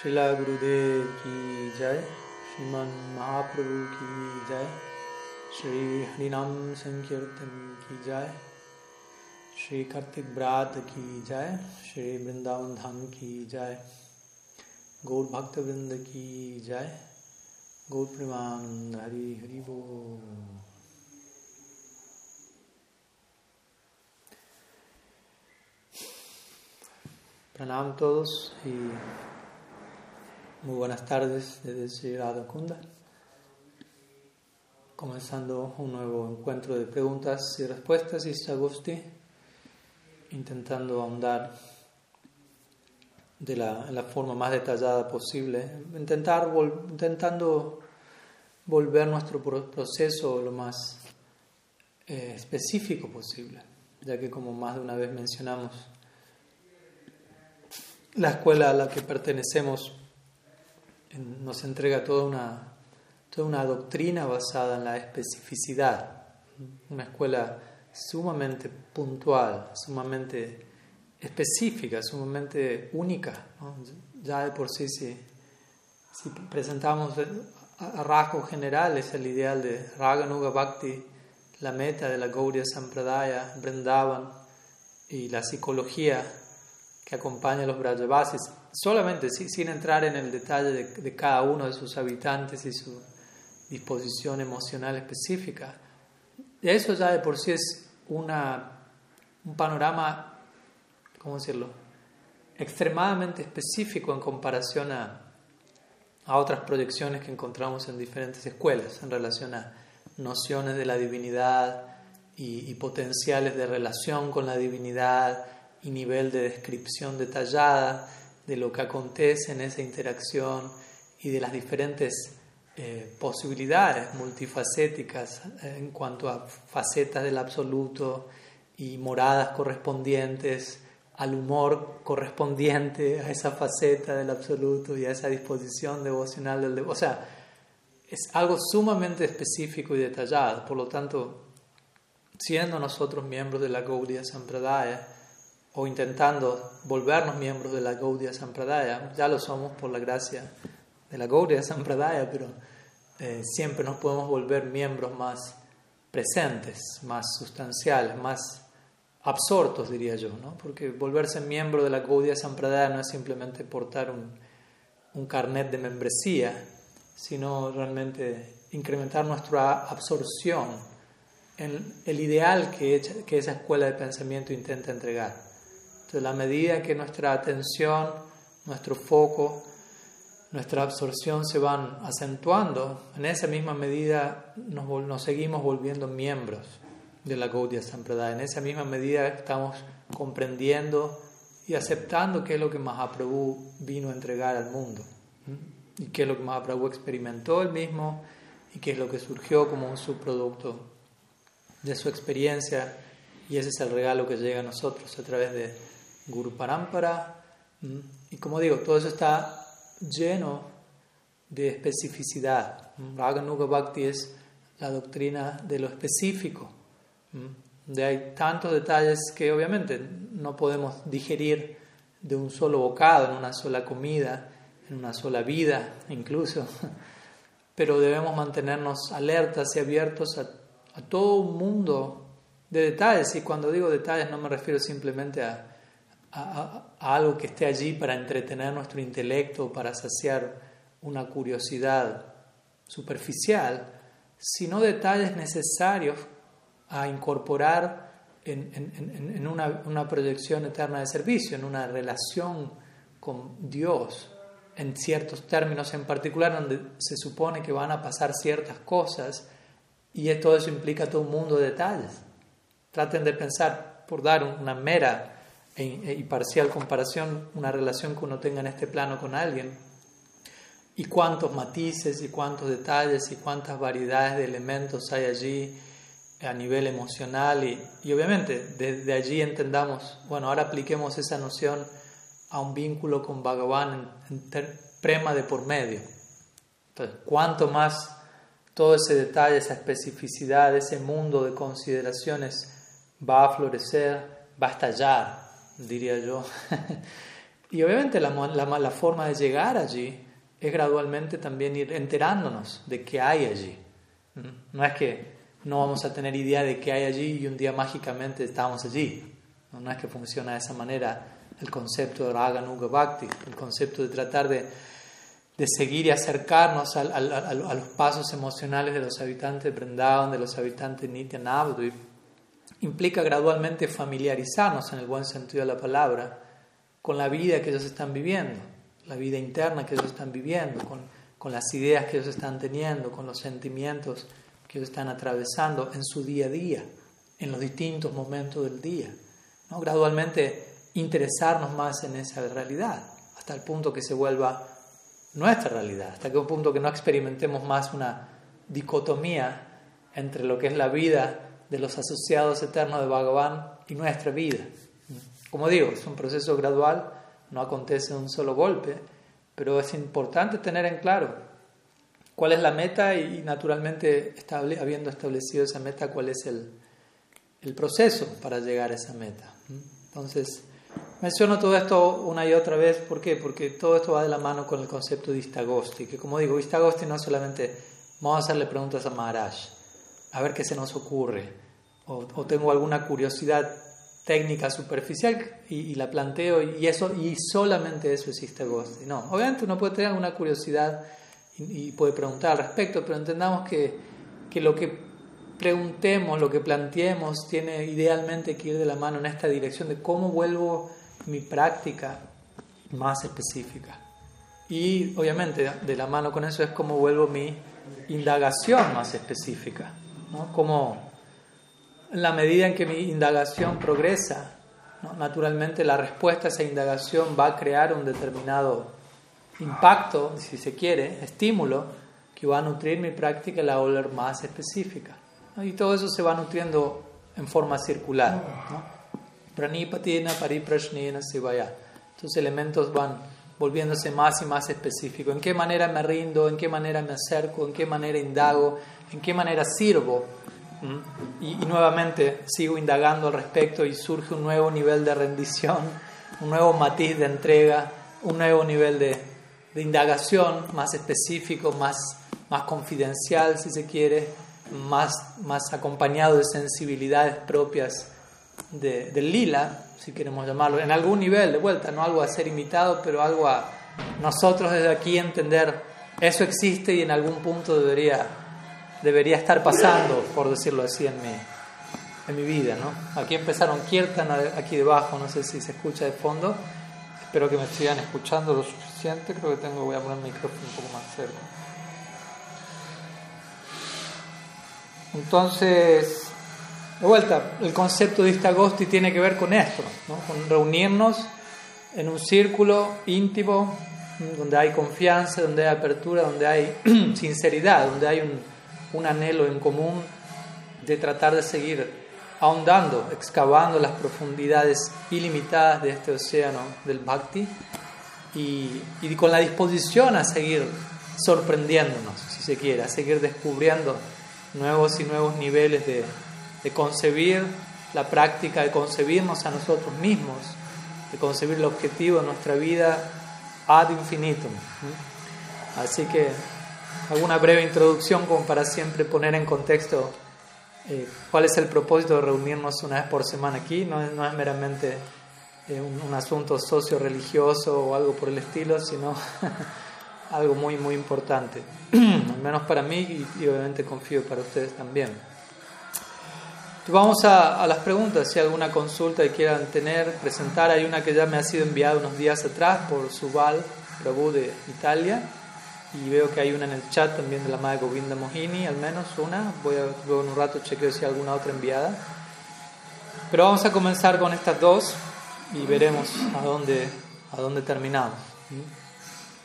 Srila Gurudev ki jai, Shriman Mahaprabhu ki jai, Shri Harinam Sankirtan ki jai, Shri Kartik Brat ki jai, Shri Vrindavan Dham ki jai, Gaur Bhakta Vrinda ki jai, Gaur Premanand Hari Hari Bol. Pranam a todos y muy buenas tardes desde Radha Kunda. Comenzando un nuevo encuentro de preguntas y respuestas y Sagusti, intentando ahondar de la, la, forma más detallada posible, intentar intentando volver nuestro proceso lo más eh, específico posible, ya que como más de una vez mencionamos, la escuela a la que pertenecemos nos entrega toda una, toda una doctrina basada en la especificidad, una escuela sumamente puntual, sumamente específica, sumamente única. Ya de por sí, si, si presentamos a rasgos generales el ideal de Raganuga Bhakti, la meta de la Gaudiya Sampradaya, Vrindavan y la psicología que acompaña a los Brajavasis, solamente sin entrar en el detalle de, cada uno de sus habitantes y su disposición emocional específica. Eso ya de por sí es una, un panorama, ¿cómo decirlo?, extremadamente específico en comparación a, a otras proyecciones que encontramos en diferentes escuelas en relación a nociones de la divinidad y, y potenciales de relación con la divinidad y nivel de descripción detallada de lo que acontece en esa interacción y de las diferentes eh, posibilidades multifacéticas eh, en cuanto a facetas del absoluto y moradas correspondientes al humor correspondiente a esa faceta del absoluto y a esa disposición devocional del O sea, es algo sumamente específico y detallado. Por lo tanto, siendo nosotros miembros de la Gaudiya Sampradaya, o intentando volvernos miembros de la Gaudiya Sampradaya, ya lo somos por la gracia de la Gaudiya Sampradaya, pero eh, siempre nos podemos volver miembros más presentes, más sustanciales, más absortos, diría yo, ¿no? porque volverse miembro de la Gaudiya Sampradaya no es simplemente portar un, un carnet de membresía, sino realmente incrementar nuestra absorción en el ideal que, que esa escuela de pensamiento intenta entregar. Entonces, la medida que nuestra atención, nuestro foco, nuestra absorción se van acentuando, en esa misma medida nos, seguimos volviendo miembros de la Gaudiya Sampradaya. En esa misma medida estamos comprendiendo y aceptando qué es lo que Mahaprabhu vino a entregar al mundo y qué es lo que Mahaprabhu experimentó él mismo y qué es lo que surgió como un subproducto de su experiencia y ese es el regalo que llega a nosotros a través de Guru Parampara. Y como digo, todo eso está lleno de especificidad. Raganuga Bhakti es la doctrina de lo específico. De hay tantos detalles que obviamente no podemos digerir de un solo bocado, en una sola comida, en una sola vida incluso. Pero debemos mantenernos alertas y abiertos a, a todo un mundo de detalles. Y cuando digo detalles no me refiero simplemente a a, algo que esté allí para entretener nuestro intelecto, para saciar una curiosidad superficial, sino detalles necesarios a incorporar en, una, proyección eterna de servicio, en una relación con Dios, en ciertos términos en particular, donde se supone que van a pasar ciertas cosas y todo eso implica todo un mundo de detalles. Traten de pensar, por dar una mera e, y parcial comparación, una relación que uno tenga en este plano con alguien, y cuántos matices y cuántos detalles y cuántas variedades de elementos hay allí a nivel emocional. Y, y obviamente desde allí entendamos, bueno, ahora apliquemos esa noción a un vínculo con Bhagavan en, prema de por medio. Entonces, cuánto más todo ese detalle, esa especificidad, ese mundo de consideraciones va a florecer, va a estallar diría yo, Y obviamente la, la, forma de llegar allí es gradualmente también ir enterándonos de qué hay allí. No es que no vamos a tener idea de qué hay allí y un día mágicamente estamos allí. No, es que funciona de esa manera el concepto de Raga Nuga Bhakti, el concepto de tratar de, de seguir y acercarnos a, los pasos emocionales de los habitantes de Vrindavan, de los habitantes de Nitya Navadvip, implica gradualmente familiarizarnos en el buen sentido de la palabra con la vida que ellos están viviendo, la vida interna que ellos están viviendo, con, con las ideas que ellos están teniendo, con los sentimientos que ellos están atravesando en su día a día, en los distintos momentos del día. ¿no? Gradualmente interesarnos más en esa realidad, hasta el punto que se vuelva nuestra realidad, hasta el punto que no experimentemos más una dicotomía entre lo que es la vida de los asociados eternos de Bhagavan y nuestra vida. Como digo, es un proceso gradual, no acontece de un solo golpe, pero es importante tener en claro cuál es la meta y, naturalmente, habiendo establecido esa meta, cuál es el, el proceso para llegar a esa meta. Entonces, menciono todo esto una y otra vez, ¿por qué? Porque todo esto va de la mano con el concepto de Istagosti, que como digo, Istagosti no solamente vamos a hacerle preguntas a Maharaj, a ver qué se nos ocurre, o, tengo alguna curiosidad técnica superficial y, la planteo y eso y solamente eso es Istagosti. No, obviamente uno puede tener alguna curiosidad y, y puede preguntar al respecto, pero entendamos que, que lo que preguntemos, lo que planteemos, tiene idealmente que ir de la mano en esta dirección de cómo vuelvo mi práctica más específica. Y obviamente de la mano con eso es cómo vuelvo mi indagación más específica. ¿No? Como en la medida en que mi indagación progresa, naturalmente la respuesta a esa indagación va a crear un determinado impacto, si se quiere, estímulo, que va a nutrir mi práctica y la volver más específica. Y todo eso se va nutriendo en forma circular. ¿no? Pranipatina, pariprashnena, sivaya. Estos elementos van volviéndose más y más específicos. ¿En qué manera me rindo? ¿En qué manera me acerco? ¿En qué manera indago? ¿En qué manera sirvo? ¿Mm? Y, nuevamente sigo indagando al respecto y surge un nuevo nivel de rendición, un nuevo matiz de entrega, un nuevo nivel de, de indagación más específico, más, más confidencial si se quiere, más, más acompañado de sensibilidades propias de, del lila, si queremos llamarlo, en algún nivel de vuelta, no algo a ser imitado, pero algo a nosotros desde aquí entender, eso existe y en algún punto debería, debería estar pasando, por decirlo así, en mi, en mi vida. ¿no? Aquí empezaron Kirtan, aquí debajo, no sé si se escucha de fondo, espero que me sigan escuchando lo suficiente, creo que tengo, voy a poner el micrófono un poco más cerca. Entonces, de vuelta, el concepto de Istagosti tiene que ver con esto, con reunirnos en un círculo íntimo donde hay confianza, donde hay apertura, donde hay sinceridad, donde hay un, un anhelo en común de tratar de seguir ahondando, excavando las profundidades ilimitadas de este océano del Bhakti y, y, con la disposición a seguir sorprendiéndonos, si se quiere, a seguir descubriendo nuevos y nuevos niveles de, de concebir la práctica, de concebirnos a nosotros mismos, de concebir el objetivo de nuestra vida ad infinitum. Así que alguna breve introducción como para siempre poner en contexto eh, cuál es el propósito de reunirnos una vez por semana aquí. No es, no es meramente eh, un, un, asunto socio-religioso o algo por el estilo, sino algo muy, muy importante, al menos para mí y, y obviamente confío para ustedes también. Vamos a, las preguntas, si hay alguna consulta que quieran tener, presentar. Hay una que ya me ha sido enviada unos días atrás por Subal Prabhu de Italia. Y veo que hay una en el chat también de la madre Govinda Mohini, al menos una. Voy a luego en un rato chequeo si hay alguna otra enviada. Pero vamos a comenzar con estas dos y veremos a dónde, a dónde terminamos.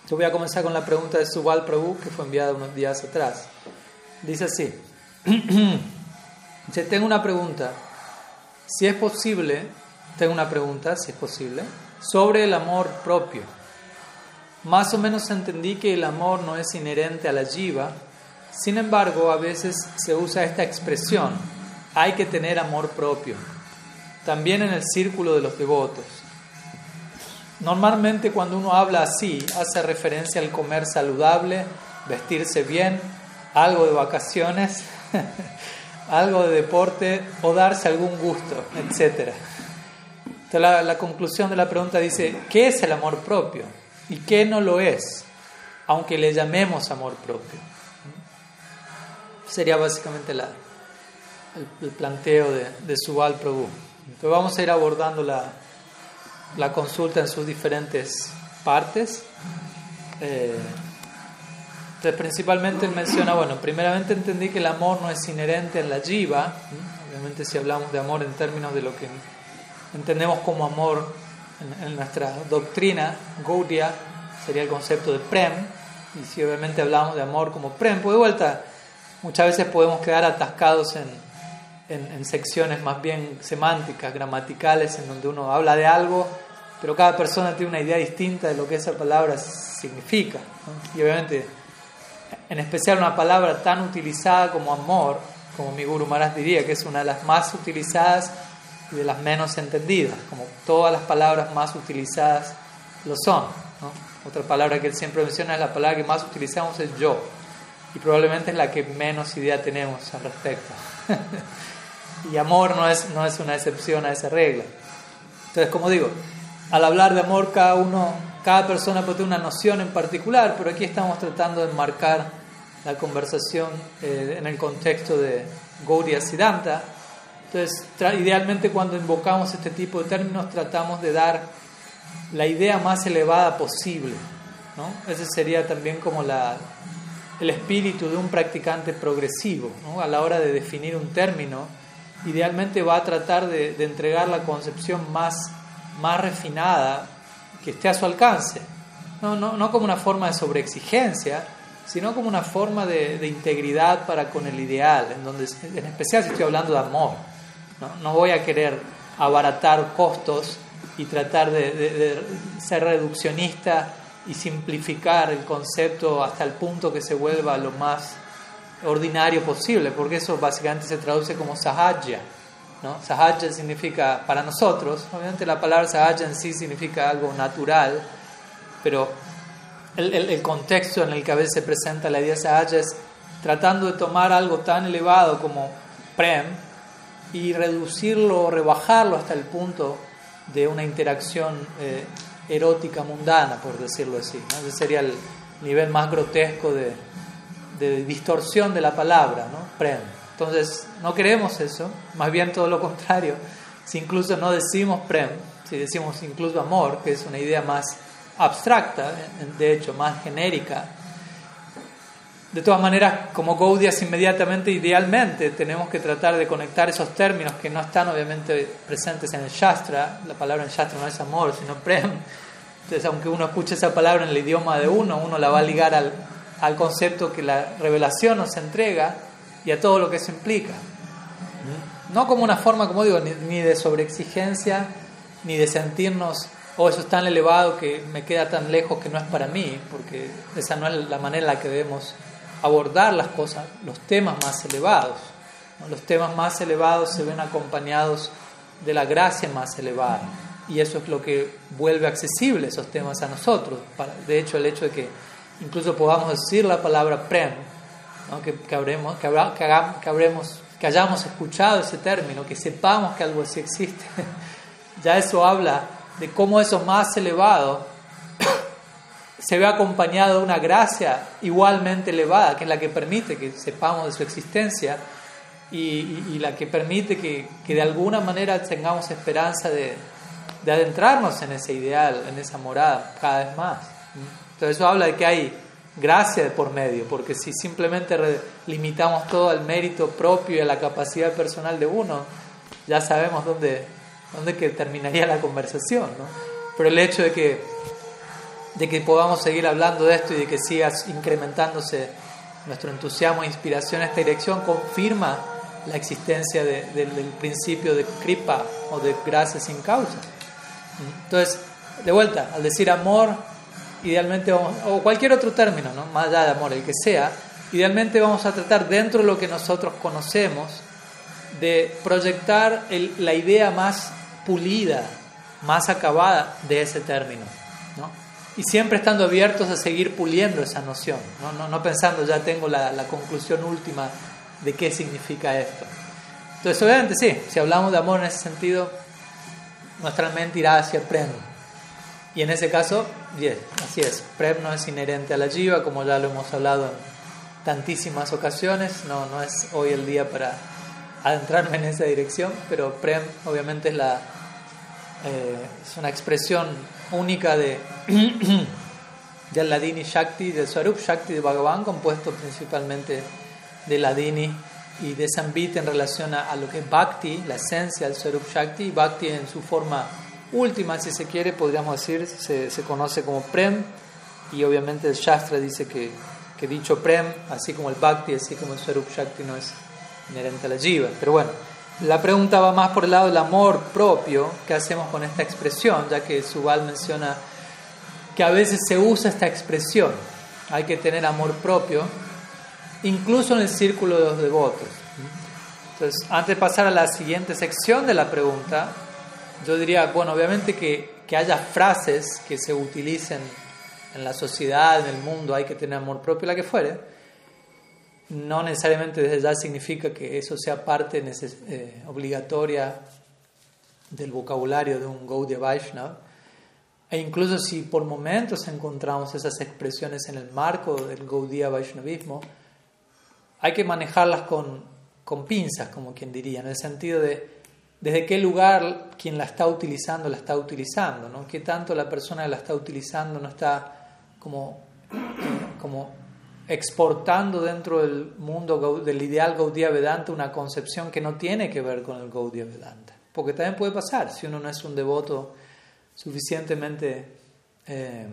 Yo voy a comenzar con la pregunta de Subal Prabhu, que fue enviada unos días atrás. Dice así. Tengo una pregunta. Si es posible, tengo una pregunta, si es posible, sobre el amor propio. Más o menos entendí que el amor no es inherente a la jiva, sin embargo, a veces se usa esta expresión, hay que tener amor propio, también en el círculo de los devotos. normalmente cuando uno habla así, hace referencia al comer saludable, vestirse bien, algo de vacaciones, algo de deporte o darse algún gusto, etc. Entonces la, la conclusión de la pregunta dice, ¿qué es el amor propio? ¿Y qué no lo es? Aunque le llamemos amor propio. Sería básicamente la, el, planteo de, de Subal Prabhu. Entonces vamos a ir abordando la, la consulta en sus diferentes partes. Eh, entonces, principalmente él menciona, bueno, primeramente entendí que el amor no es inherente en la jiva. Obviamente, si hablamos de amor en términos de lo que entendemos como amor en, nuestra doctrina, Gaudiya sería el concepto de Prem. Y si obviamente hablamos de amor como Prem, pues de vuelta, muchas veces podemos quedar atascados en, en, secciones más bien semánticas, gramaticales, en donde uno habla de algo, pero cada persona tiene una idea distinta de lo que esa palabra significa. Y obviamente, en especial una palabra tan utilizada como amor, como mi Guru Maharaj diría, que es una de las más utilizadas y de las menos entendidas, como todas las palabras más utilizadas lo son. Otra palabra que él siempre menciona es la palabra que más utilizamos es yo, y probablemente es la que menos idea tenemos al respecto. Y amor no es, no es una excepción a esa regla. Entonces, como digo, al hablar de amor, cada uno, cada persona puede tener una noción en particular, pero aquí estamos tratando de enmarcar la conversación eh, en el contexto de Gaudiya Siddhanta. Entonces, idealmente cuando invocamos este tipo de términos, tratamos de dar la idea más elevada posible. ¿no? Ese sería también como la, el espíritu de un practicante progresivo. ¿no? A la hora de definir un término, idealmente va a tratar de, entregar la concepción más, más refinada que esté a su alcance. No, no, no como una forma de sobreexigencia, sino como una forma de, integridad para con el ideal, en, donde, en especial si estoy hablando de amor. No, no voy a querer abaratar costos y tratar de, de, ser reduccionista y simplificar el concepto hasta el punto que se vuelva lo más ordinario posible, porque eso básicamente se traduce como sahaja. ¿No? Sahaja significa para nosotros, obviamente la palabra sahaja en sí significa algo natural, pero el, contexto en el que a veces se presenta la idea sahaja es tratando de tomar algo tan elevado como prem y reducirlo, rebajarlo hasta el punto de una interacción eh, erótica mundana, por decirlo así. Ese sería el nivel más grotesco de, de distorsión de la palabra, ¿no? Prem. Entonces, no queremos eso, más bien todo lo contrario. Si incluso no decimos prem, si decimos incluso amor, que es una idea más abstracta, de hecho, más genérica, de todas maneras, como Gaudias inmediatamente, idealmente, tenemos que tratar de conectar esos términos que no están obviamente presentes en el Shastra. La palabra en Shastra no es amor, sino prem. Entonces, aunque uno escuche esa palabra en el idioma de uno, uno la va a ligar al, al concepto que la revelación nos entrega y a todo lo que eso implica. No como una forma, como digo, ni, de sobreexigencia, ni de sentirnos, oh, eso es tan elevado que me queda tan lejos que no es para mí, porque esa no es la manera en la que debemos abordar las cosas, los temas más elevados. Los temas más elevados se ven acompañados de la gracia más elevada. Y eso es lo que vuelve accesible esos temas a nosotros. De hecho, el hecho de que incluso podamos decir la palabra prem, que, que, habremos, que, que, habremos, que hayamos escuchado ese término, que sepamos que algo así existe. ya eso habla de cómo eso más elevado se ve acompañado de una gracia igualmente elevada, que es la que permite que sepamos de su existencia y, la que permite que, que, de alguna manera tengamos esperanza de, de adentrarnos en ese ideal, en esa morada cada vez más. Entonces eso habla de que hay gracia por medio, porque si simplemente limitamos todo al mérito propio y a la capacidad personal de uno, ya sabemos dónde, dónde que terminaría la conversación. ¿no? Pero el hecho de que, de que podamos seguir hablando de esto y de que siga incrementándose nuestro entusiasmo e inspiración en esta dirección confirma la existencia del principio de kripa o de gracia sin causa. Entonces, de vuelta, al decir amor, idealmente o cualquier otro término, ¿no? más allá de amor, el que sea, idealmente vamos a tratar dentro de lo que nosotros conocemos de proyectar la idea más pulida más acabada de ese término. ¿no? Y siempre estando abiertos a seguir puliendo esa noción, no, no, no pensando ya tengo la, conclusión última de qué significa esto. Entonces, obviamente sí, si hablamos de amor en ese sentido, nuestra mente irá hacia Prem. Y en ese caso, yes, así es, Prem no es inherente a la jiva, como ya lo hemos hablado en tantísimas ocasiones, no, no es hoy el día para adentrarme en esa dirección, pero Prem obviamente es, la, eh, es una expresión única de, del Ladini Shakti, del Swarup Shakti de Bhagavan, compuesto principalmente de Ladini y de Sambit en relación a, lo que es Bhakti, la esencia del Swarup Shakti, Bhakti en su forma última, si se quiere, podríamos decir, se, se conoce como Prem, y obviamente el Shastra dice que, que dicho Prem, así como el Bhakti, así como el Swarup Shakti, no es inherente a la jiva. Pero bueno, la pregunta va más por el lado del amor propio que hacemos con esta expresión, ya que Subal menciona que a veces se usa esta expresión, hay que tener amor propio, incluso en el círculo de los devotos. Entonces, antes de pasar a la siguiente sección de la pregunta, yo diría, bueno, obviamente que, que haya frases que se utilicen en la sociedad, en el mundo, hay que tener amor propio, la que fuere, no necesariamente desde ya significa que eso sea parte eh, obligatoria del vocabulario de un Gaudiya Vaishnava. E incluso si por momentos encontramos esas expresiones en el marco del Gaudiya Vaishnavismo, hay que manejarlas con, con pinzas, como quien diría, en el sentido de desde qué lugar quien la está utilizando la está utilizando, ¿no? qué tanto la persona la está utilizando no está como, como exportando dentro del mundo del ideal Gaudiya Vedanta una concepción que no tiene que ver con el Gaudiya Vedanta. Porque también puede pasar, si uno no es un devoto suficientemente, eh,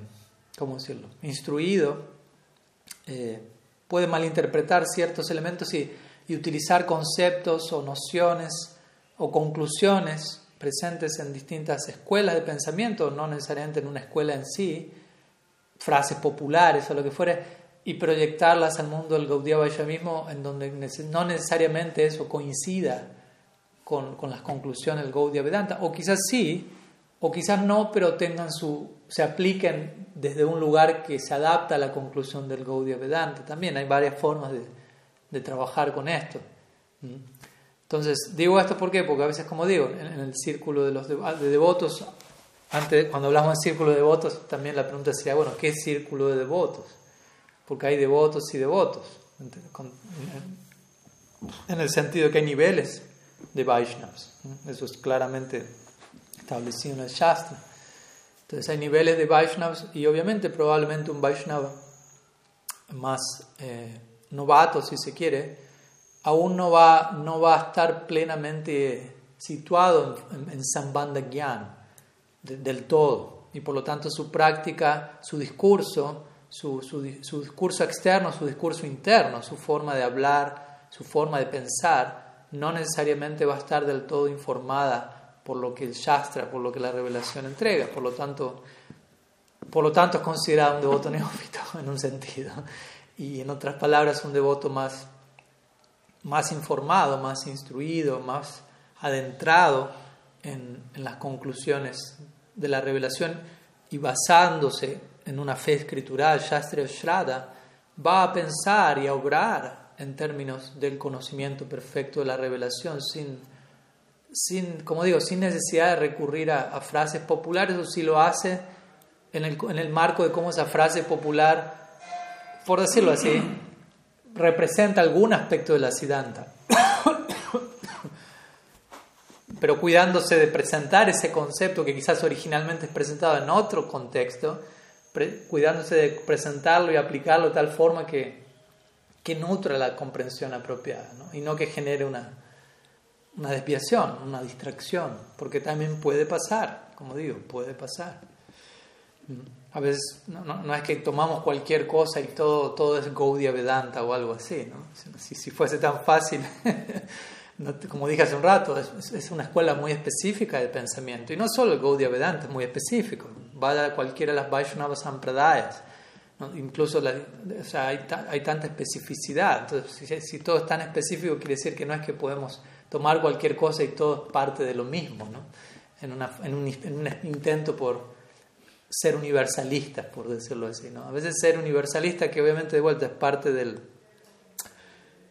¿cómo decirlo?, instruido, eh, puede malinterpretar ciertos elementos y utilizar conceptos o nociones o conclusiones presentes en distintas escuelas de pensamiento, no necesariamente en una escuela en sí, frases populares o lo que fuere, y proyectarlas al mundo del Gaudiya Vaishnavismo en donde no necesariamente eso coincida con, con, las conclusiones del Gaudiya Vedanta, o quizás sí, o quizás no, pero tengan su, se apliquen desde un lugar que se adapta a la conclusión del Gaudiya Vedanta. También hay varias formas de, de trabajar con esto. ¿Mm? Entonces, digo esto ¿por porque a veces, como digo, en, el círculo de los de devotos, antes, cuando hablamos de círculo de devotos, también la pregunta sería, bueno, ¿qué círculo de devotos? porque hay devotos y devotos, en el sentido que hay niveles de Vaishnavas. Eso es claramente establecido en el Shastra. Entonces hay niveles de Vaishnavas y obviamente probablemente un Vaishnava más eh, novato, si se quiere, aún no va, no va a estar plenamente situado en, en Sambandha Gyan del todo. Y por lo tanto su práctica, su discurso, su, su, discurso externo, su discurso interno, su forma de hablar, su forma de pensar, no necesariamente va a estar del todo informada por lo que el Shastra, por lo que la revelación entrega. Por lo tanto, por lo tanto es considerado un devoto neófito en un sentido. Y en otras palabras, un devoto más, más informado, más instruido, más adentrado en, las conclusiones de la revelación y basándose en una fe escritural, Shastra Shraddha, va a pensar y a obrar en términos del conocimiento perfecto de la revelación, sin, sin como digo, sin necesidad de recurrir a, frases populares, o si lo hace en el, en el marco de cómo esa frase popular, por decirlo así, representa algún aspecto de la Siddhanta. Pero cuidándose de presentar ese concepto que quizás originalmente es presentado en otro contexto, cuidándose de presentarlo y aplicarlo de tal forma que, que nutra la comprensión apropiada y no que genere una, una desviación, una distracción, porque también puede pasar, como digo, puede pasar. A veces no, no, es que tomamos cualquier cosa y todo, todo es Gaudiya Vedanta o algo así, ¿no? Si, si fuese tan fácil, como dije hace un rato, es, es, una escuela muy específica de pensamiento. Y no solo el Gaudiya Vedanta, es muy específico vaya a cualquiera de las Vaishnava Sampradayas. Incluso o sea, hay, hay, tanta especificidad. Entonces, si, todo es tan específico, quiere decir que no es que podemos tomar cualquier cosa y todo es parte de lo mismo. ¿no? en, una, en, un, en, un, intento por ser universalistas, por decirlo así. ¿no? A veces ser universalista, que obviamente de vuelta es parte del,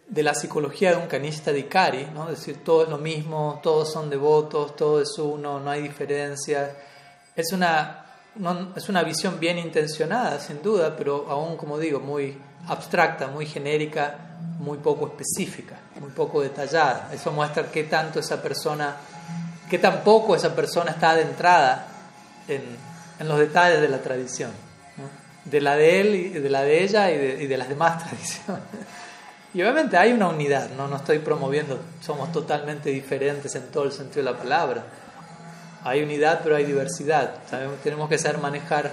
de la psicología de un canista de Ikari, ¿no? es decir, todo es lo mismo, todos son devotos, todo es uno, no hay diferencias. Es una, no, es una visión bien intencionada, sin duda, pero aún, como digo, muy abstracta, muy genérica, muy poco específica, muy poco detallada. Eso muestra qué tanto esa persona, qué tan poco esa persona está adentrada en, en los detalles de la tradición, de la de él y de la de ella y de, y de las demás tradiciones. Y obviamente hay una unidad, ¿no? no estoy promoviendo, somos totalmente diferentes en todo el sentido de la palabra. Hay unidad, pero hay diversidad. Tenemos que saber manejar,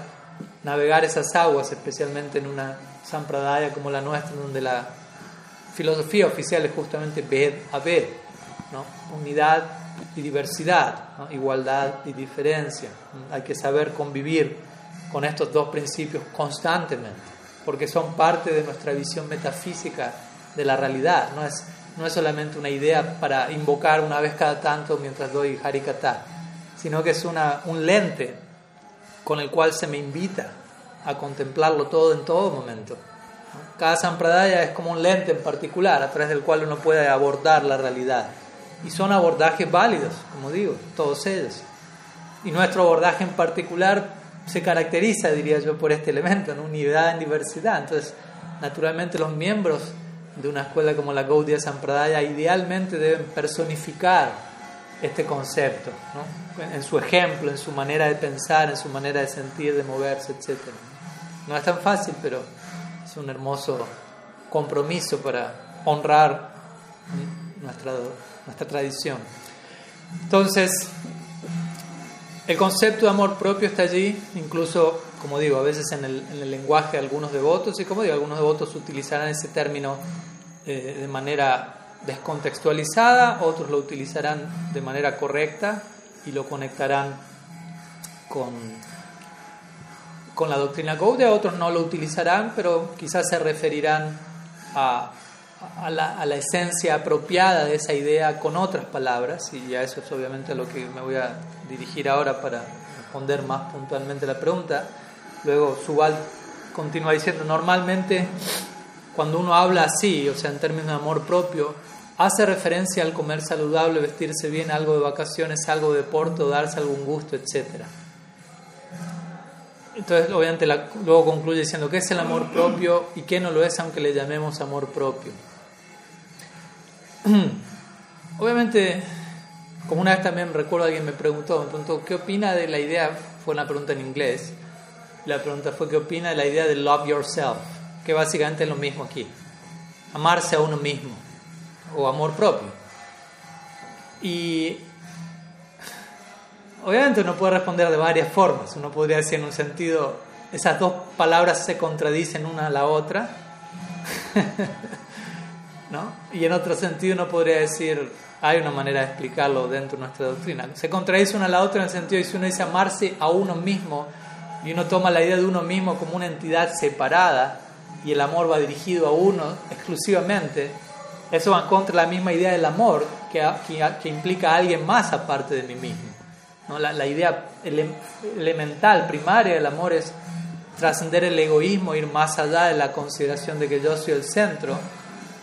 navegar esas aguas, especialmente en una sampradaya como la nuestra, donde la filosofía oficial es justamente Ved a Ved, ¿no? unidad y diversidad, igualdad y diferencia. Hay que saber convivir con estos dos principios constantemente, porque son parte de nuestra visión metafísica de la realidad, no es, no es solamente una idea para invocar una vez cada tanto mientras doy Harikata, sino que es una, un lente con el cual se me invita a contemplarlo todo en todo momento. Cada sampradaya es como un lente en particular a través del cual uno puede abordar la realidad. Y son abordajes válidos, como digo, todos ellos. Y nuestro abordaje en particular se caracteriza, diría yo, por este elemento, en unidad en diversidad. Entonces, naturalmente los miembros de una escuela como la Gaudiya Sampradaya idealmente deben personificar este concepto, ¿no? en su ejemplo, en su manera de pensar, en su manera de sentir, de moverse, etc. No es tan fácil, pero es un hermoso compromiso para honrar nuestra, tradición. Entonces, el concepto de amor propio está allí, incluso, como digo, a veces en el, en el lenguaje de algunos devotos, y como digo, algunos devotos utilizarán ese término eh, de manera descontextualizada, otros lo utilizarán de manera correcta y lo conectarán con, con la doctrina Gaudiya, otros no lo utilizarán, pero quizás se referirán a, a, la, a, la, esencia apropiada de esa idea con otras palabras, y a eso es obviamente lo que me voy a dirigir ahora para responder más puntualmente la pregunta. Luego Subal continúa diciendo, normalmente cuando uno habla así, o sea, en términos de amor propio, hace referencia al comer saludable, vestirse bien, algo de vacaciones, algo de deporte, darse algún gusto, etc. Entonces, obviamente, luego concluye diciendo qué es el amor propio y qué no lo es, aunque le llamemos amor propio. obviamente, como una vez también recuerdo alguien me preguntó, me preguntó, ¿qué opina de la idea? Fue una pregunta en inglés. La pregunta fue, ¿qué opina de la idea de love yourself? que básicamente es lo mismo aquí. Amarse a uno mismo o amor propio. Y obviamente uno puede responder de varias formas. Uno podría decir en un sentido, esas dos palabras se contradicen una a la otra. ¿No? Y en otro sentido uno podría decir, hay una manera de explicarlo dentro de nuestra doctrina. Se contradice una a la otra en el sentido de si uno dice amarse a uno mismo y uno toma la idea de uno mismo como una entidad separada, y el amor va dirigido a uno exclusivamente, eso va contra la misma idea del amor que, que, implica a alguien más aparte de mí mismo. ¿no? La, la, idea elemental, primaria del amor es trascender el egoísmo, ir más allá de la consideración de que yo soy el centro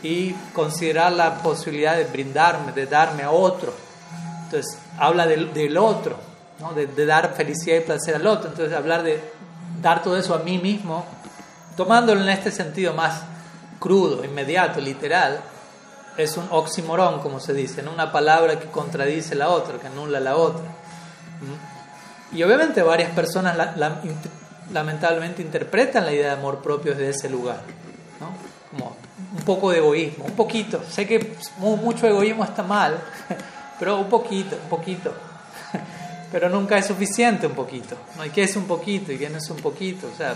y considerar la posibilidad de brindarme, de darme a otro. Entonces, habla del, otro, ¿no? de, dar felicidad y placer al otro. Entonces, hablar de dar todo eso a mí mismo tomándolo en este sentido más crudo, inmediato, literal, es un oximorón, como se dice, ¿no? una palabra que contradice la otra, que anula la otra. Y obviamente varias personas lamentablemente interpretan la idea de amor propio desde ese lugar, poco de egoísmo, un poquito. Sé que mucho egoísmo está mal, pero un poquito, un poquito. Pero nunca es suficiente un poquito. ¿no? ¿Y qué es un poquito? ¿Y qué no es un poquito? O sea,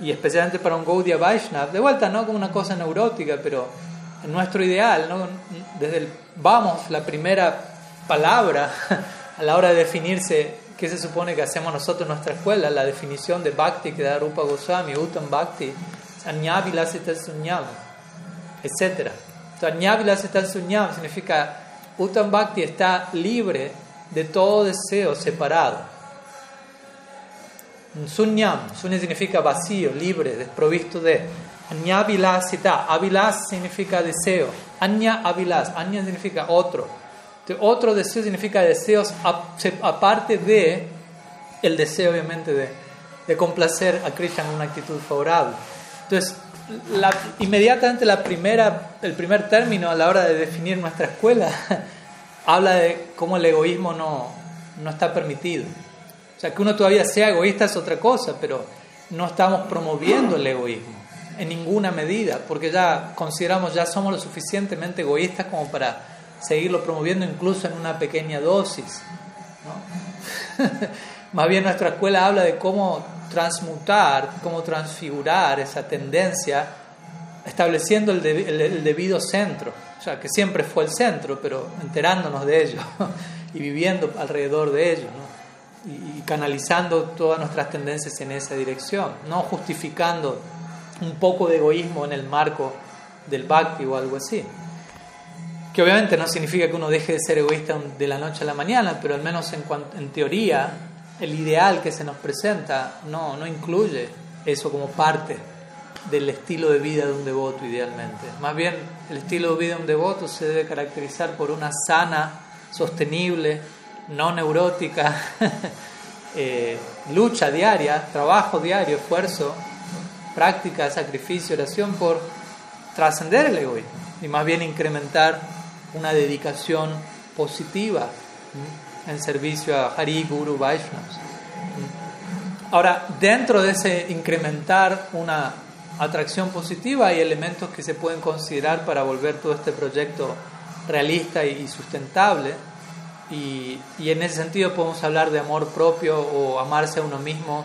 y especialmente para un Gaudiya Vaishnav, de vuelta no como una cosa neurótica, pero en nuestro ideal, ¿no? desde el vamos, la primera palabra a la hora de definirse qué se supone que hacemos nosotros en nuestra escuela, la definición de Bhakti que da Rupa Goswami, Uttam Bhakti, Anyavilasita Sunyam, etc. Anyavilasita Sunyam significa Uttam Bhakti está libre de todo deseo separado. Sunyam, sunya significa vacío, libre, desprovisto de. Anya vilasita, avilas significa deseo. Anya avilas, anya significa otro. otro deseo significa deseos aparte de el deseo, obviamente, de, de complacer a Krishna en una actitud favorable. Entonces, la, inmediatamente la primera, el primer término a la hora de definir nuestra escuela habla de cómo el egoísmo no, no está permitido. O sea, que uno todavía sea egoísta es otra cosa, pero no estamos promoviendo el egoísmo en ninguna medida, porque ya consideramos, ya somos lo suficientemente egoístas como para seguirlo promoviendo incluso en una pequeña dosis. Más bien nuestra escuela habla de cómo transmutar, cómo transfigurar esa tendencia, estableciendo el, debido centro, o sea, que siempre fue el centro, pero enterándonos de ello y viviendo alrededor de ello, y, canalizando todas nuestras tendencias en esa dirección, no justificando un poco de egoísmo en el marco del bhakti o algo así. Que obviamente no significa que uno deje de ser egoísta de la noche a la mañana, pero al menos en, en teoría el ideal que se nos presenta no, no incluye eso como parte del estilo de vida de un devoto idealmente. Más bien, el estilo de vida de un devoto se debe caracterizar por una sana, sostenible, no neurótica, eh, lucha diaria, trabajo diario, esfuerzo, práctica, sacrificio, oración por trascender el egoísmo y más bien incrementar una dedicación positiva en servicio a Hari, Guru, Vaishnavas. Ahora, dentro de ese incrementar una atracción positiva hay elementos que se pueden considerar para volver todo este proyecto realista y sustentable. Y, y en ese sentido podemos hablar de amor propio o amarse a uno mismo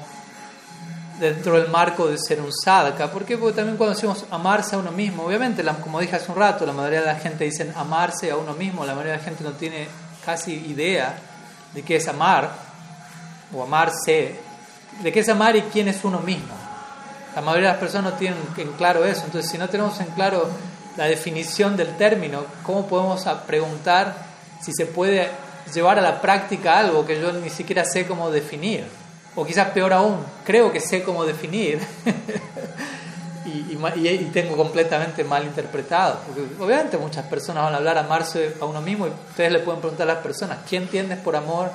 dentro del marco de ser un sadhaka. ¿Por qué? Porque también cuando decimos amarse a uno mismo, obviamente, como dije hace un rato, la mayoría de la gente dice amarse a uno mismo, la mayoría de la gente no tiene casi idea de qué es amar o amarse, de qué es amar y quién es uno mismo. La mayoría de las personas no tienen en claro eso, entonces si no tenemos en claro la definición del término, ¿cómo podemos preguntar si se puede llevar a la práctica algo que yo ni siquiera sé cómo definir? O quizás peor aún, creo que sé cómo definir y, y, tengo completamente mal interpretado. Porque obviamente muchas personas van a hablar amarse a uno mismo y ustedes le pueden preguntar a las personas, ¿qué entiendes por amor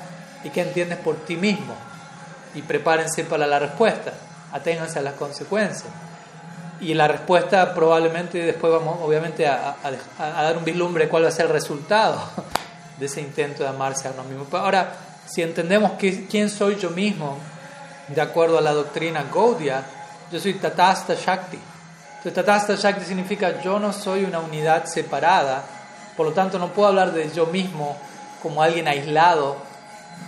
y qué entiendes por ti mismo? Y prepárense para la respuesta, aténganse a las consecuencias. Y la respuesta probablemente después vamos obviamente a, a, dar un vislumbre de cuál va a ser el resultado de ese intento de amarse a uno mismo. Ahora, si entendemos que, quién soy yo mismo, de acuerdo a la doctrina Gaudiya, yo soy Tatasta Shakti. Entonces, Tatasta Shakti significa yo no soy una unidad separada, por lo tanto no puedo hablar de yo mismo como alguien aislado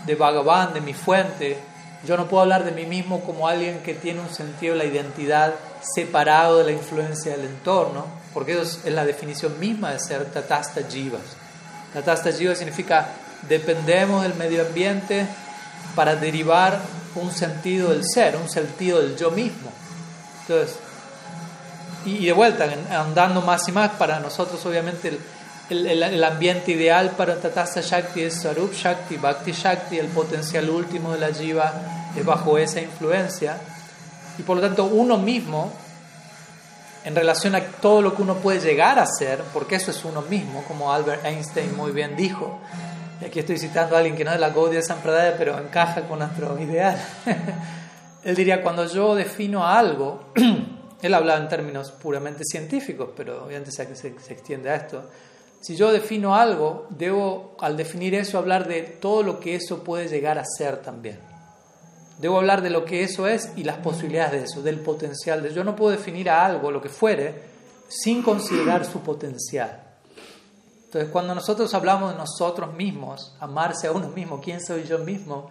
de Bhagavan, de mi fuente. Yo no puedo hablar de mí mismo como alguien que tiene un sentido de la identidad separado de la influencia del entorno, porque eso es la definición misma de ser Tatasta Jivas. Tatasta Jivas significa dependemos del medio ambiente para derivar un sentido del ser, un sentido del yo mismo. Entonces, y, de vuelta, andando más y más, para nosotros obviamente el, el, ambiente ideal para Tatasta Shakti es Sarup Shakti, Bhakti Shakti, el potencial último de la Jiva es bajo esa influencia. Y por lo tanto uno mismo, en relación a todo lo que uno puede llegar a ser, porque eso es uno mismo, como Albert Einstein muy bien dijo, y aquí estoy citando a alguien que no es de la Gaudiya Sampradaya, pero encaja con nuestro ideal. Él diría, cuando yo defino algo, él hablaba en términos puramente científicos, pero obviamente se, se extiende a esto. Si yo defino algo, debo, al definir eso, hablar de todo lo que eso puede llegar a ser también. Debo hablar de lo que eso es y las posibilidades de eso, del potencial de Yo no puedo definir a algo, lo que fuere, sin considerar su potencial. Entonces, cuando nosotros hablamos de nosotros mismos, amarse a uno mismo, quién soy yo mismo,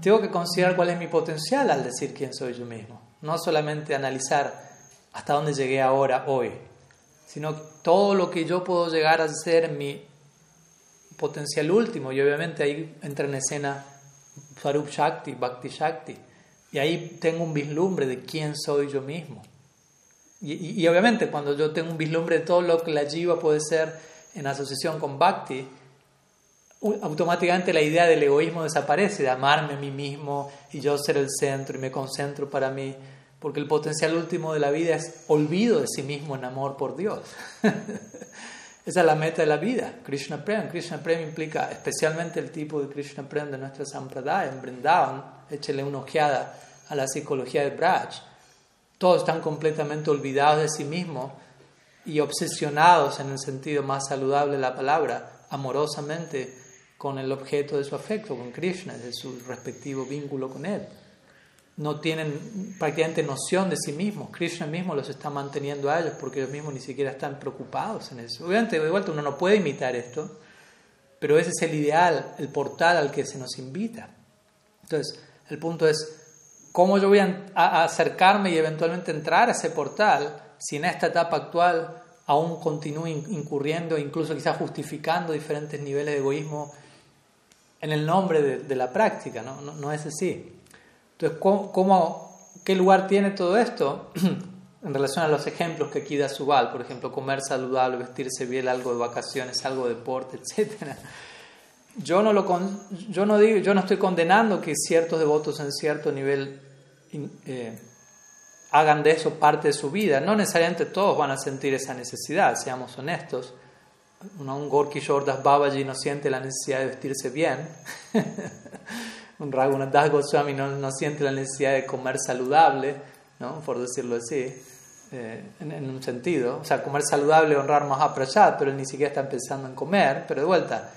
tengo que considerar cuál es mi potencial al decir quién soy yo mismo. No solamente analizar hasta dónde llegué ahora, hoy, sino todo lo que yo puedo llegar a ser mi potencial último. Y obviamente ahí entra en escena Farup Shakti, Bhakti Shakti. Y ahí tengo un vislumbre de quién soy yo mismo. Y, y obviamente cuando yo tengo un vislumbre de todo lo que la jiva puede ser, en asociación con Bhakti, automáticamente la idea del egoísmo desaparece, de amarme a mí mismo y yo ser el centro y me concentro para mí, porque el potencial último de la vida es olvido de sí mismo en amor por Dios. Esa es la meta de la vida, Krishna Prem. Krishna Prem implica especialmente el tipo de Krishna Prem de nuestra Sampradaya, en Vrindavan, échele una ojeada a la psicología de Braj. Todos están completamente olvidados de sí mismos y obsesionados en el sentido más saludable de la palabra, amorosamente con el objeto de su afecto, con Krishna, de su respectivo vínculo con él. No tienen prácticamente noción de sí mismos. Krishna mismo los está manteniendo a ellos porque ellos mismos ni siquiera están preocupados en eso. Obviamente, de vuelta, uno no puede imitar esto, pero ese es el ideal, el portal al que se nos invita. Entonces, el punto es, ¿cómo yo voy a acercarme y eventualmente entrar a ese portal si en esta etapa actual aún continúo incurriendo, incluso quizás justificando diferentes niveles de egoísmo en el nombre de, la práctica, ¿no? ¿no? es así. Entonces, ¿cómo, qué lugar tiene todo esto en relación a los ejemplos que aquí da Subal? Por ejemplo, comer saludable, vestirse bien, algo de vacaciones, algo de deporte, etc. Yo no, lo yo no, digo, yo no estoy condenando que ciertos devotos en cierto nivel eh, hagan de eso parte de su vida. No necesariamente todos van a sentir esa necesidad, seamos honestos un Gorky Shordas Babaji no siente la necesidad de vestirse bien, un Raghunath Das Goswami no, no, siente la necesidad de comer saludable, ¿no? por decirlo así, eh, en, un sentido. O sea, comer saludable, honrar Mahaprasad, pero él ni siquiera está pensando en comer, pero de vuelta,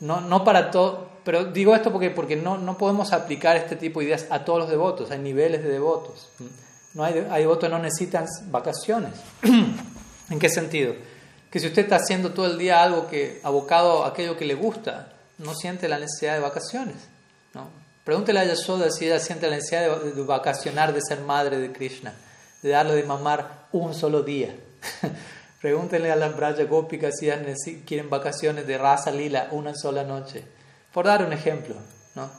no, no para todo. Pero digo esto porque, porque no, no podemos aplicar este tipo de ideas a todos los devotos, hay niveles de devotos. No hay, hay devotos que no necesitan vacaciones. ¿En qué sentido? Que si usted está haciendo todo el día algo que abocado a aquello que le gusta, no siente la necesidad de vacaciones. ¿no? Pregúntele a Yashoda si ella siente la necesidad de, vacacionar, de ser madre de Krishna, de darle de mamar un solo día. Pregúntele a las Braja Gópicas si ellas quieren vacaciones de raza lila una sola noche. Por dar un ejemplo. ¿no?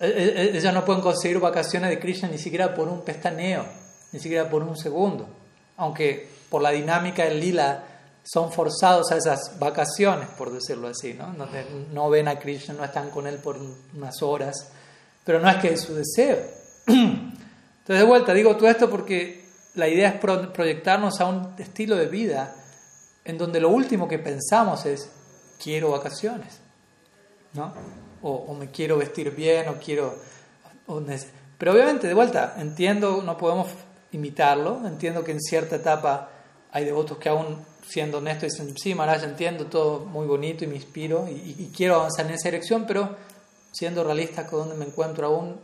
E, e, e, ellas no pueden conseguir vacaciones de Krishna ni siquiera por un pestaneo, ni siquiera por un segundo. Aunque por la dinámica del lila son forzados a esas vacaciones, por decirlo así, ¿no? No, ven a Krishna, no están con él por unas horas, pero no es que es su deseo. Entonces, de vuelta, digo todo esto porque la idea es proyectarnos a un estilo de vida en donde lo último que pensamos es, quiero vacaciones, ¿no? O, me quiero vestir bien, o quiero... pero obviamente, de vuelta, entiendo, no podemos imitarlo, entiendo que en cierta etapa hay devotos que aún siendo honesto, dicen, sí, Maharaj, entiendo todo muy bonito y me inspiro y, quiero avanzar en esa dirección, pero siendo realista con donde me encuentro aún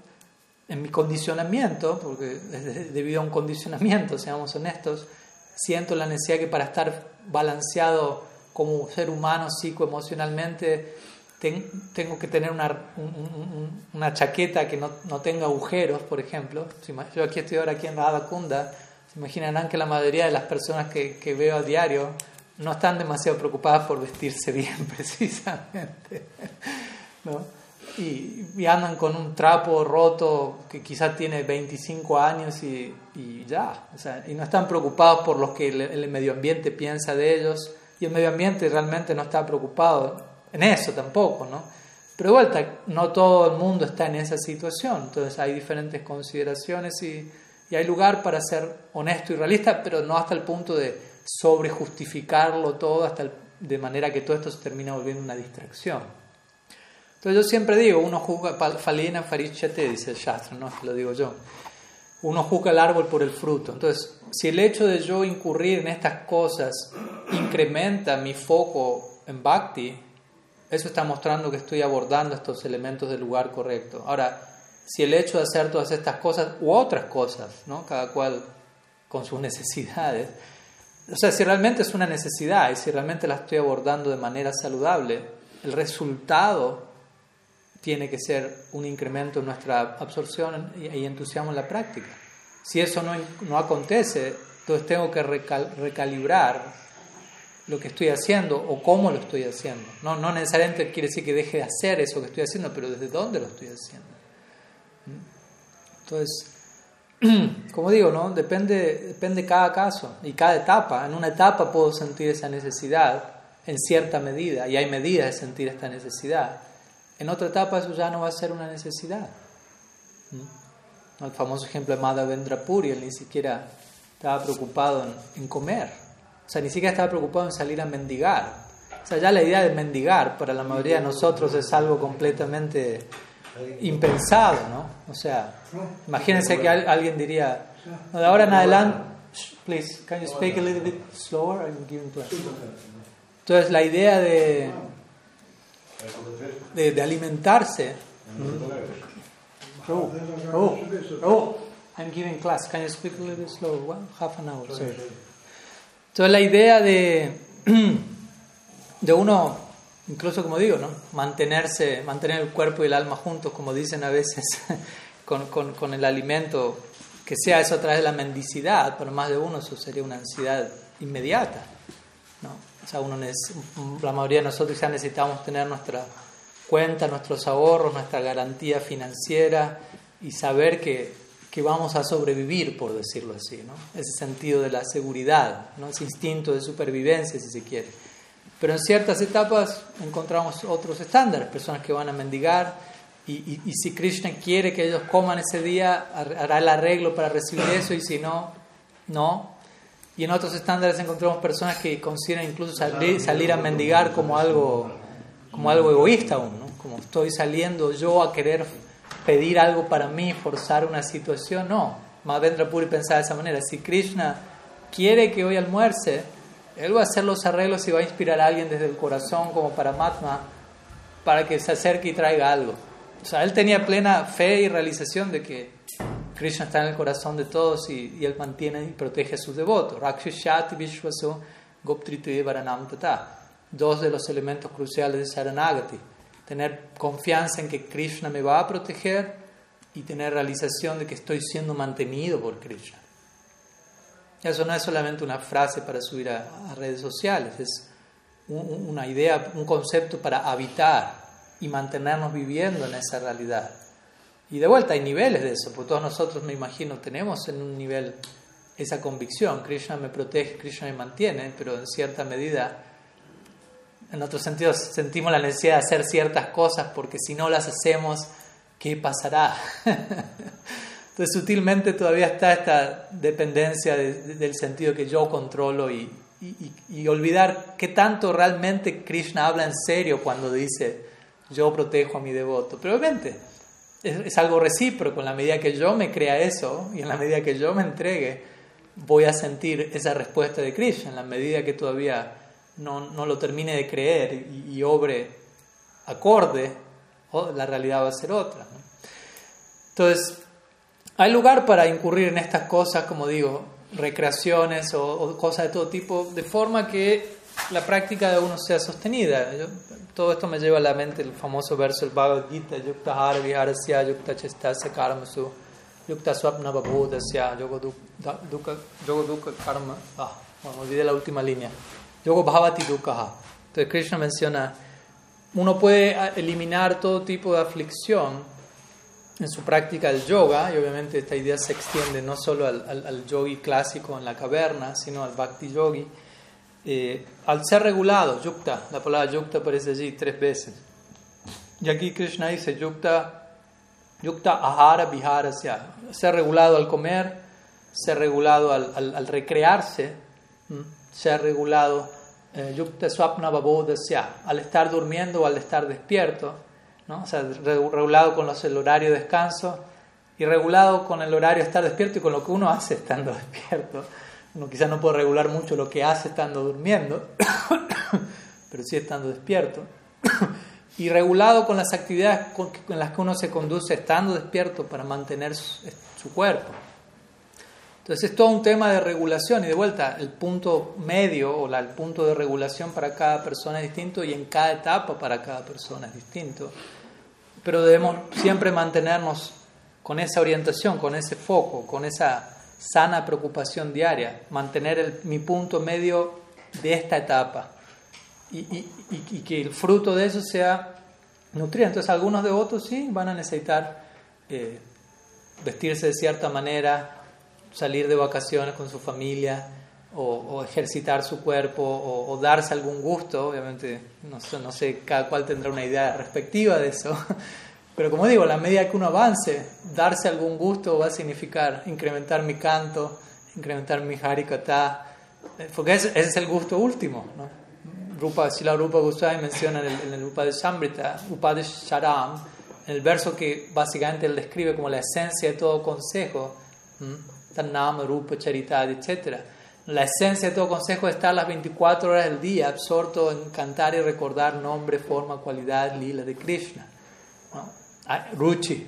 en mi condicionamiento, porque es debido a un condicionamiento, seamos honestos, siento la necesidad que para estar balanceado como ser humano psicoemocionalmente tengo que tener una, una chaqueta que no, no, tenga agujeros, por ejemplo. Yo aquí estoy ahora aquí en Radha Kunda imaginarán que la mayoría de las personas que, que veo a diario no están demasiado preocupadas por vestirse bien, precisamente. ¿no? Y, andan con un trapo roto que quizás tiene 25 años y, y ya. O sea, y no están preocupados por lo que el, el, medio ambiente piensa de ellos. Y el medio ambiente realmente no está preocupado en eso tampoco, ¿no? Pero de vuelta, no todo el mundo está en esa situación. Entonces hay diferentes consideraciones y y hay lugar para ser honesto y realista, pero no hasta el punto de sobrejustificarlo todo, hasta de manera que todo esto se termina volviendo una distracción. Entonces yo siempre digo, uno juzga, falina farichate, dice el Shastra, no lo digo yo. Uno juzga el árbol por el fruto. Entonces, si el hecho de yo incurrir en estas cosas incrementa mi foco en bhakti, eso está mostrando que estoy abordando estos elementos del lugar correcto. Ahora, si el hecho de hacer todas estas cosas u otras cosas, ¿no? cada cual con sus necesidades, o sea, si realmente es una necesidad y si realmente la estoy abordando de manera saludable, el resultado tiene que ser un incremento en nuestra absorción y, entusiasmo en la práctica. Si eso no, no acontece, entonces tengo que recalibrar lo que estoy haciendo o cómo lo estoy haciendo. No, no necesariamente quiere decir que deje de hacer eso que estoy haciendo, pero desde dónde lo estoy haciendo. Entonces, como digo, ¿no? depende, depende cada caso y cada etapa. En una etapa puedo sentir esa necesidad, en cierta medida, y hay medidas de sentir esta necesidad. En otra etapa eso ya no va a ser una necesidad. El famoso ejemplo de Madhavendra Puri, él ni siquiera estaba preocupado en, en comer, o sea, ni siquiera estaba preocupado en salir a mendigar. O sea, ya la idea de mendigar para la mayoría de nosotros es algo completamente impensado, ¿no? O sea, imagínense que alguien diría, de ahora en adelante, please, can you speak a little bit slower? I'm giving Entonces, la idea de, de, alimentarse. Oh, oh, oh, I'm giving class. Can you speak a little bit slower? Well, half an hour, sorry. Entonces, la idea de, de uno incluso como digo, ¿no? mantenerse, mantener el cuerpo y el alma juntos, como dicen a veces, con, el alimento, que sea eso a través de la mendicidad, para más de uno eso sería una ansiedad inmediata. ¿no? O sea, la mayoría de nosotros ya necesitamos tener nuestra cuenta, nuestros ahorros, nuestra garantía financiera y saber que, que vamos a sobrevivir, por decirlo así, ¿no? ese sentido de la seguridad, ¿no? ese instinto de supervivencia, si se quiere. Pero en ciertas etapas encontramos otros estándares, personas que van a mendigar y, y, si Krishna quiere que ellos coman ese día, hará el arreglo para recibir eso y si no, no. Y en otros estándares encontramos personas que consideran incluso salir, salir a mendigar como algo, como algo egoísta aún, ¿no? como estoy saliendo yo a querer pedir algo para mí, forzar una situación. No, Madhavendra Puri pensaba de esa manera, si Krishna quiere que hoy almuerce, él va a hacer los arreglos y va a inspirar a alguien desde el corazón como para Matma para que se acerque y traiga algo. O sea, él tenía plena fe y realización de que Krishna está en el corazón de todos y, él mantiene y protege a sus devotos. Varanam. Dos de los elementos cruciales de Saranagati. Tener confianza en que Krishna me va a proteger y tener realización de que estoy siendo mantenido por Krishna. Eso no es solamente una frase para subir a, redes sociales, es una idea, un concepto para habitar y mantenernos viviendo en esa realidad. Y de vuelta hay niveles de eso, porque todos nosotros, me imagino, tenemos en un nivel esa convicción, Krishna me protege, Krishna me mantiene, pero en cierta medida, en otros sentidos, sentimos la necesidad de hacer ciertas cosas porque si no las hacemos, ¿qué pasará? Entonces sutilmente todavía está esta dependencia del sentido que yo controlo y, y, olvidar qué tanto realmente Krishna habla en serio cuando dice yo protejo a mi devoto. Pero obviamente es, algo recíproco, en la medida que yo me crea eso y en la medida que yo me entregue, voy a sentir esa respuesta de Krishna, en la medida que todavía no, no lo termine de creer y, obre acorde, la realidad va a ser otra. Entonces, hay lugar para incurrir en estas cosas, como digo, recreaciones o, cosas de todo tipo, de forma que la práctica de uno sea sostenida. todo esto me lleva a la mente el famoso verso del Bhagavad Gita, Yukta Hara Viharasya, Yukta Chestasya Karmasu, Yukta Swapna Babodasya, Yogo Dukkha Karma. Ah, bueno, olvidé la última línea. Yogo Bhavati Dukkha. Entonces Krishna menciona, uno puede eliminar todo tipo de aflicción en su práctica del yoga, y obviamente esta idea se extiende no solo al, al, yogi clásico en la caverna, sino al bhakti yogi, eh, al ser regulado, yukta, la palabra yukta aparece allí tres veces. Y aquí Krishna dice yukta, yukta ahara vihara, ser regulado al comer, ser regulado al, al, recrearse, ser regulado eh, yukta swapna babodasya, al estar durmiendo o al estar despierto ¿no? O sea, regulado con los, el horario de descanso y regulado con el horario de estar despierto y con lo que uno hace estando despierto. Uno quizás no puede regular mucho lo que hace estando durmiendo, pero sí estando despierto. y regulado con las actividades en las que uno se conduce estando despierto para mantener su cuerpo. Entonces es todo un tema de regulación y de vuelta, el punto medio o el punto de regulación para cada persona es distinto y en cada etapa para cada persona es distinto. Pero debemos siempre mantenernos con esa orientación, con ese foco, con esa sana preocupación diaria, mantener mi punto medio de esta etapa y, que el fruto de eso sea nutrido. Entonces algunos devotos sí van a necesitar eh, vestirse de cierta manera, salir de vacaciones con su familia o, ejercitar su cuerpo o, darse algún gusto, obviamente no no sé, cada cual tendrá una idea respectiva de eso, pero como digo, la medida que uno avance, darse algún gusto va a significar incrementar mi canto, incrementar mi harikata, eh, porque ese, es el gusto último. ¿no? Rupa, si la Rupa Goswami menciona en el, en el Upada Sambrita, Upada Sharam, en el verso que básicamente él describe como la esencia de todo consejo, Tannama, Rupa, Charitad, etc. La esencia de todo consejo es estar las 24 horas del día absorto en cantar y recordar nombre, forma, cualidad, lila de Krishna. Ah, ruchi,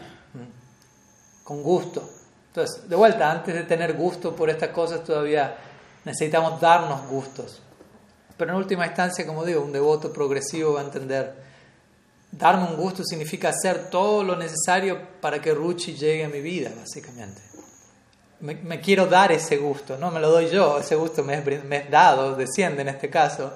con gusto. Entonces, de vuelta, antes de tener gusto por estas cosas, todavía necesitamos darnos gustos. Pero en última instancia, como digo, un devoto progresivo va a entender, darme un gusto significa hacer todo lo necesario para que Ruchi llegue a mi vida, básicamente. Me, quiero dar ese gusto, no me lo doy yo, ese gusto me es, me dado, desciende en este caso.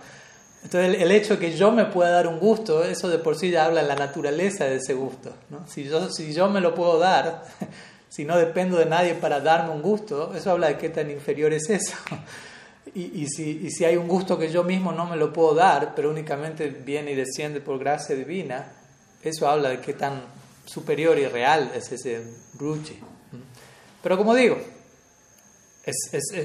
Entonces el, hecho de que yo me pueda dar un gusto, eso de por sí ya habla de la naturaleza de ese gusto. ¿no? Si, yo, si yo me lo puedo dar, si no dependo de nadie para darme un gusto, eso habla de qué tan inferior es eso. Y, y, si, y si hay un gusto que yo mismo no me lo puedo dar, pero únicamente viene y desciende por gracia divina, eso habla de qué tan superior y real es ese ruchi. Pero como digo,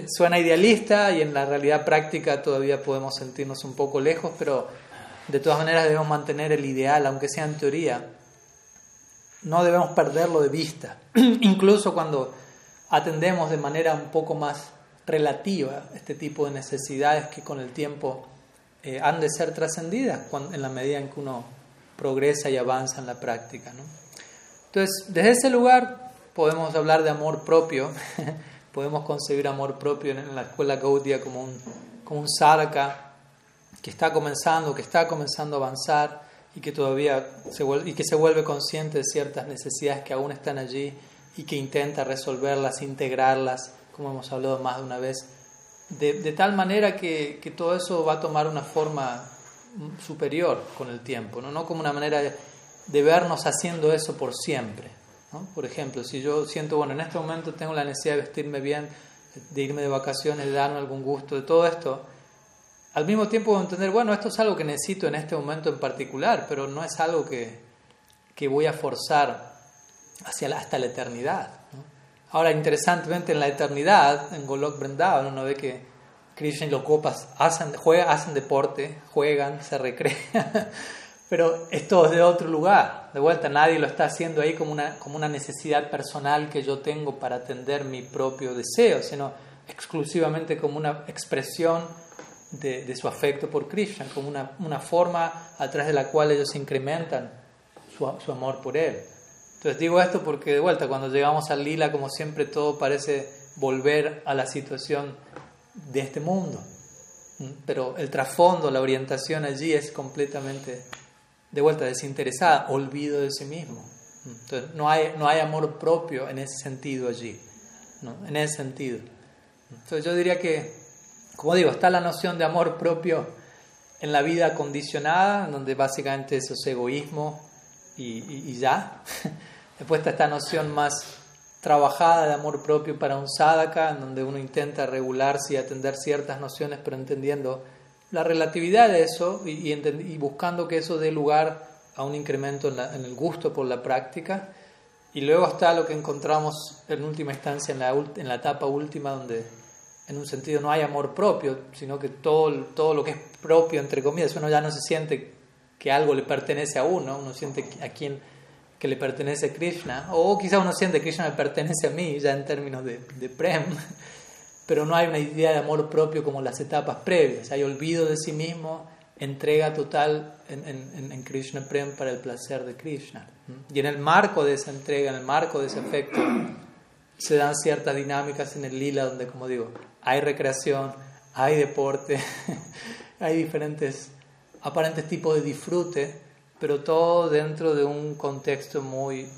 suena idealista y en la realidad práctica todavía podemos sentirnos un poco lejos, pero de todas maneras debemos mantener el ideal, aunque sea en teoría. No debemos perderlo de vista, incluso cuando atendemos de manera un poco más relativa este tipo de necesidades que con el tiempo eh, han de ser trascendidas en la medida en que uno progresa y avanza en la práctica. Entonces, desde ese lugar podemos hablar de amor propio podemos concebir amor propio en la escuela Gaudia como un, como un saraka que está comenzando, que está comenzando a avanzar y que todavía se vuelve, y que se vuelve consciente de ciertas necesidades que aún están allí y que intenta resolverlas, integrarlas, como hemos hablado más de una vez, de, tal manera que, que, todo eso va a tomar una forma superior con el tiempo, no, no como una manera de vernos haciendo eso por siempre. Por ejemplo, si yo siento, bueno, en este momento tengo la necesidad de vestirme bien, de irme de vacaciones, de darme algún gusto, de todo esto, al mismo tiempo voy a entender, bueno, esto es algo que necesito en este momento en particular, pero no es algo que, que voy a forzar hacia la, hasta la eternidad. Ahora, interesantemente, en la eternidad, en Golok Vrindavan, uno ve que Krishna y los copas hacen, juegan, hacen deporte, juegan, se recrean. Pero esto es de otro lugar. De vuelta, nadie lo está haciendo ahí como una, como una necesidad personal que yo tengo para atender mi propio deseo, sino exclusivamente como una expresión de, de su afecto por Krishna, como una, una, forma a través de la cual ellos incrementan su, su, amor por Él. Entonces digo esto porque de vuelta, cuando llegamos al lila, como siempre, todo parece volver a la situación de este mundo. Pero el trasfondo, la orientación allí es completamente de vuelta desinteresada, olvido de sí mismo. Entonces, no hay, no hay amor propio en ese sentido allí, ¿no? en ese sentido. Entonces yo diría que, como digo, está la noción de amor propio en la vida condicionada, donde básicamente eso es egoísmo y, ya. Después está esta noción más trabajada de amor propio para un sadhaka, en donde uno intenta regularse y atender ciertas nociones, pero entendiendo la relatividad de eso y, buscando que eso dé lugar a un incremento en, el gusto por la práctica. Y luego está lo que encontramos en última instancia en la, en la etapa última, donde en un sentido no hay amor propio, sino que todo, todo lo que es propio, entre comillas, uno ya no se siente que algo le pertenece a uno, uno siente a quien que le pertenece a Krishna, o quizá uno siente que Krishna me pertenece a mí, ya en términos de, de prem pero no hay una idea de amor propio como las etapas previas. Hay olvido de sí mismo, entrega total en, Krishna Prem para el placer de Krishna. Y en el marco de esa entrega, en el marco de ese efecto, se dan ciertas dinámicas en el lila donde, como digo, hay recreación, hay deporte, hay diferentes aparentes tipos de disfrute, pero todo dentro de un contexto muy,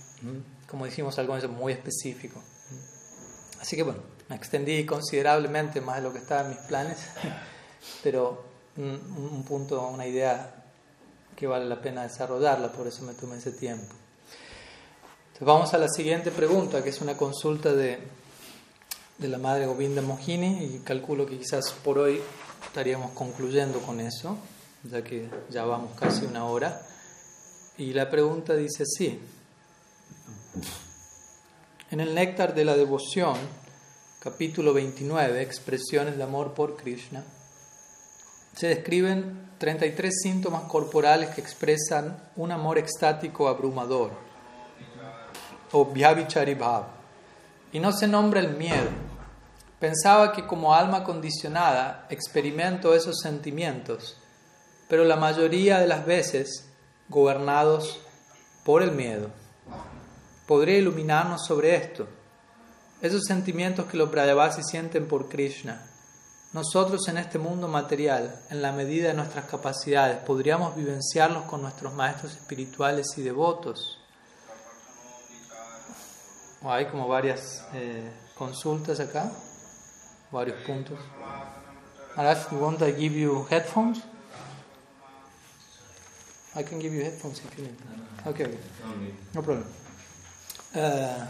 como dijimos al muy específico. Así que bueno, me extendí considerablemente más de lo que estaba en mis planes, pero un, punto, una idea que vale la pena desarrollarla, por eso me tomé ese tiempo. Entonces vamos a la siguiente pregunta, que es una consulta de de la madre Govinda Mohini y calculo que quizás por hoy estaríamos concluyendo con eso, ya que ya vamos casi una hora. Y la pregunta dice así. En el néctar de la devoción, capítulo 29, expresiones de amor por Krishna, se describen 33 síntomas corporales que expresan un amor extático abrumador, o Bhavichari y no se nombra el miedo. Pensaba que como alma condicionada experimento esos sentimientos, pero la mayoría de las veces gobernados por el miedo. ¿Podría iluminarnos sobre esto? Esos sentimientos que los Brajavasis sienten por Krishna. Nosotros en este mundo material, en la medida de nuestras capacidades, podríamos vivenciarlos con nuestros maestros espirituales y devotos. hay como varias eh, consultas acá, varios puntos. Arash, you want to give you headphones? I can give you headphones if you need. Okay, okay. no problem. Uh,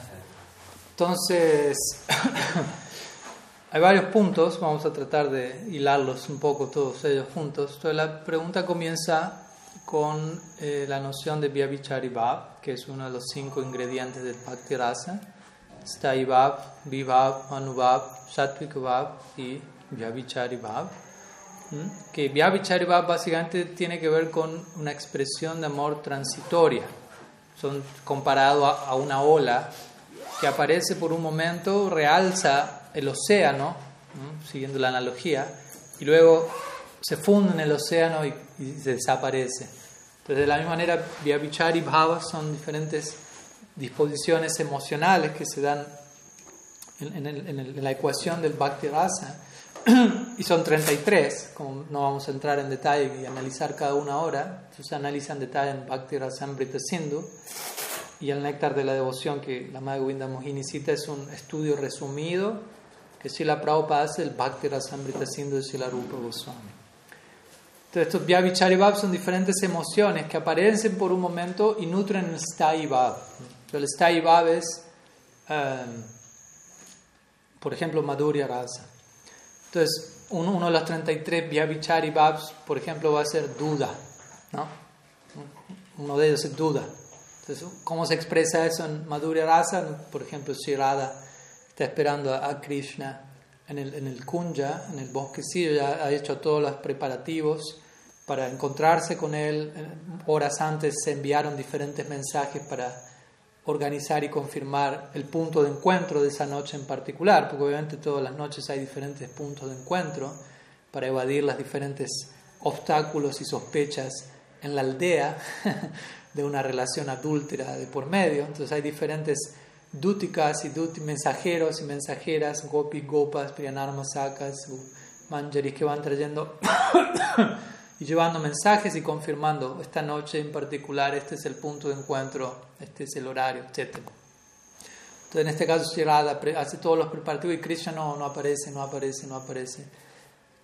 entonces, hay varios puntos, vamos a tratar de hilarlos un poco todos ellos juntos. Entonces, la pregunta comienza con eh, la noción de Vyavichari Bhav, que es uno de los cinco ingredientes del Bhakti Rasa. Stai Bhav, Vibhav, Anubhav, Satvik Bhav y Vyavichari Bhav que Vyabhichariva básicamente tiene que ver con una expresión de amor transitoria. Son comparado a, una ola que aparece por un momento, realza el océano, siguiendo la analogía, y luego se funde en el océano y, se desaparece. Entonces, de la misma manera, Vyabhichari Bhavas son diferentes disposiciones emocionales que se dan en, en la ecuación del Bhakti Rasa. Y son 33, como no vamos a entrar en detalle y analizar cada una ahora, se analiza en detalle en Bhakti Rasamrita Sindhu y el néctar de la devoción que la Madre Govinda Mohini cita es un estudio resumido que Sila Prabhupada hace el Bhakti Rasamrita Sindhu de Sila Rupa Goswami. Entonces estos Vyabhichari son diferentes emociones que aparecen por un momento y nutren el Stai Bhav. El Stai Bhav es, eh, por ejemplo, Madhurya Rasa. Entonces, uno, de los 33 Vyabhichari Babs, por ejemplo, va a ser duda. ¿no? Uno de ellos es duda. Entonces, ¿cómo se expresa eso en Madhurya Rasa? Por ejemplo, si Radha está esperando a Krishna en el, en el Kunja, en el bosquecillo, ya ha hecho todos los preparativos para encontrarse con él. Horas antes se enviaron diferentes mensajes para organizar y confirmar el punto de encuentro de esa noche en particular, porque obviamente todas las noches hay diferentes puntos de encuentro para evadir las diferentes obstáculos y sospechas en la aldea de una relación adúltera de por medio. Entonces hay diferentes dúticas y mensajeros y mensajeras, gopi, gopas, priyanarmasakas, manjaris que van trayendo y llevando mensajes y confirmando esta noche en particular, este es el punto de encuentro, este es el horario, etc. Entonces en este caso Shirada hace todos los preparativos y Krishna no, no aparece, no aparece, no aparece.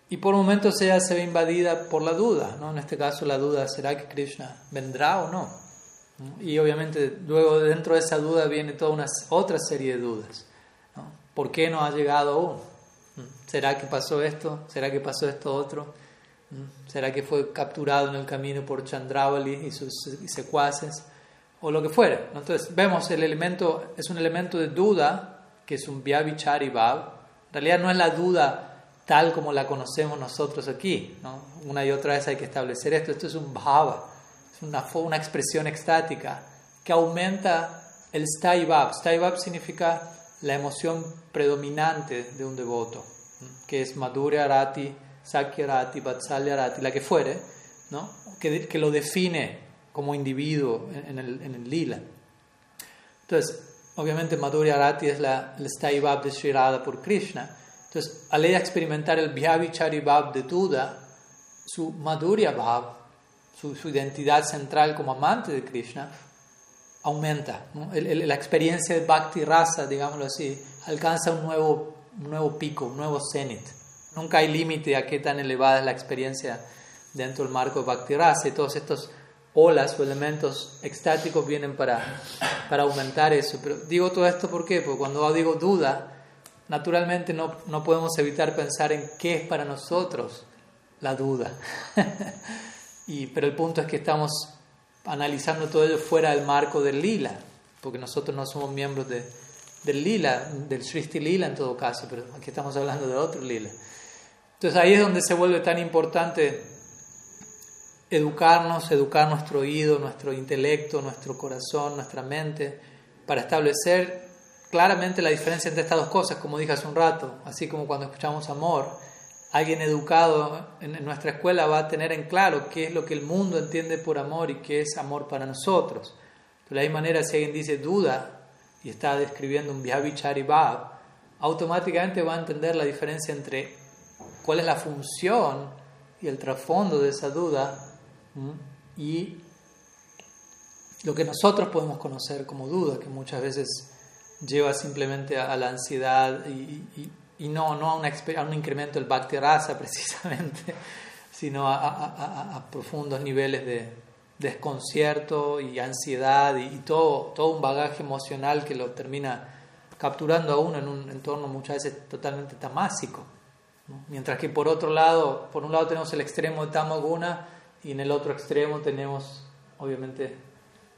Y por momentos ella se ve invadida por la duda, ¿no? En este caso la duda, ¿será que Krishna vendrá o no? Y obviamente luego dentro de esa duda viene toda una otra serie de dudas. ¿no? ¿Por qué no ha llegado aún? ¿Será que pasó esto? ¿Será que pasó esto otro? ¿Será que fue capturado en el camino por Chandravali y sus secuaces? O lo que fuera. Entonces vemos el elemento, es un elemento de duda, que es un Vyabhichari Bhav. En realidad no es la duda tal como la conocemos nosotros aquí. ¿no? Una y otra vez hay que establecer esto. Esto es un Bhava, es una, una expresión extática que aumenta el Stai Bhav. Stai Bhav significa la emoción predominante de un devoto, que es Madhurya Arati Sakyarati, Vatsalyarati, la que fuere, ¿no? que, que lo define como individuo en, el, en el lila. Entonces, obviamente Madhurya Arati es la, el Staibab de Sri por Krishna. Entonces, al ella experimentar el Bhyavichari Bhav de Tuda, su Madhurya Bhav, su, su, identidad central como amante de Krishna, aumenta. la experiencia de Bhakti Rasa, digámoslo así, alcanza un nuevo, un nuevo pico, un nuevo zenith. Nunca hay límite a qué tan elevada es la experiencia dentro del marco de Bhakti Rasa y todos estos olas o elementos extáticos vienen para, para aumentar eso. Pero digo todo esto ¿por qué? porque cuando digo duda, naturalmente no, no podemos evitar pensar en qué es para nosotros la duda. y, pero el punto es que estamos analizando todo ello fuera del marco del lila, porque nosotros no somos miembros de, del lila, del Srishti lila en todo caso, pero aquí estamos hablando de otro lila. Entonces ahí es donde se vuelve tan importante educarnos, educar nuestro oído, nuestro intelecto, nuestro corazón, nuestra mente, para establecer claramente la diferencia entre estas dos cosas, como dije hace un rato, así como cuando escuchamos amor, alguien educado en nuestra escuela va a tener en claro qué es lo que el mundo entiende por amor y qué es amor para nosotros. De la misma manera, si alguien dice duda y está describiendo un Bhav, automáticamente va a entender la diferencia entre cuál es la función y el trasfondo de esa duda y lo que nosotros podemos conocer como duda, que muchas veces lleva simplemente a, la ansiedad y, y, no, no a, a, un incremento del bhakti rasa precisamente, sino a, a, profundos niveles de desconcierto y ansiedad y, todo, todo un bagaje emocional que lo termina capturando a uno en un entorno muchas veces totalmente tamásico. Mientras que por otro lado, por un lado tenemos el extremo de tamaguna y en el otro extremo tenemos obviamente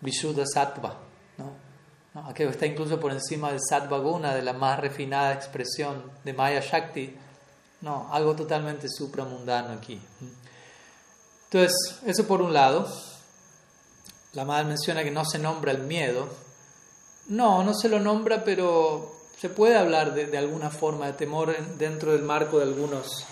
Vishuddha Sattva. ¿No? aquello está incluso por encima del Satvaguna, de la más refinada expresión de Maya Shakti. No, algo totalmente supramundano aquí. Entonces, eso por un lado. La madre menciona que no se nombra el miedo. No, no se lo nombra, pero se puede hablar de, de alguna forma de temor dentro del marco de algunos,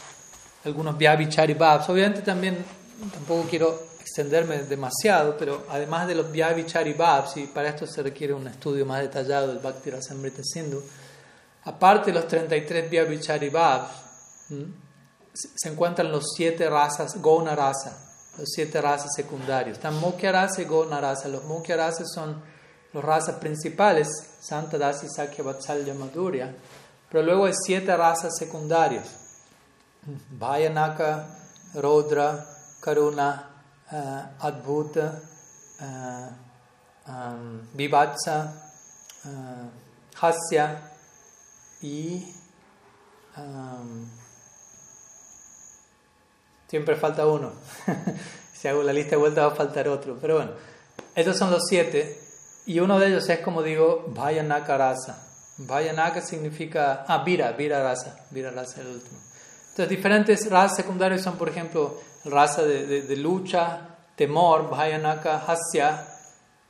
algunos Vyabhichari Obviamente también, tampoco quiero extenderme demasiado, pero además de los Vyabhichari Bhavs, y para esto se requiere un estudio más detallado del Bhakti Rasamrita Sindhu, aparte de los 33 Vyabhichari Bhavs, se encuentran los siete razas, Gona Rasa, los siete razas secundarios. Están Mukhya Rasa y Gona Rasa. Los Mukhya Rasa son las razas principales, Santa Dasi, Sakya, Vatsalya, Madhurya, pero luego hay siete razas secundarias, Vayanaka, Rodra, Karuna, uh, Adbhuta, uh, um, Hasya y um, siempre falta uno. si hago la lista de vuelta va a faltar otro. Pero bueno, esos son los siete y uno de ellos es como digo, Vayanaka Rasa. Vayanaka significa, ah, Vira, Vira Rasa, Vira Rasa el último. Entonces, diferentes razas secundarias son, por ejemplo, raza de, de, lucha, temor, bhayanaka, hasya,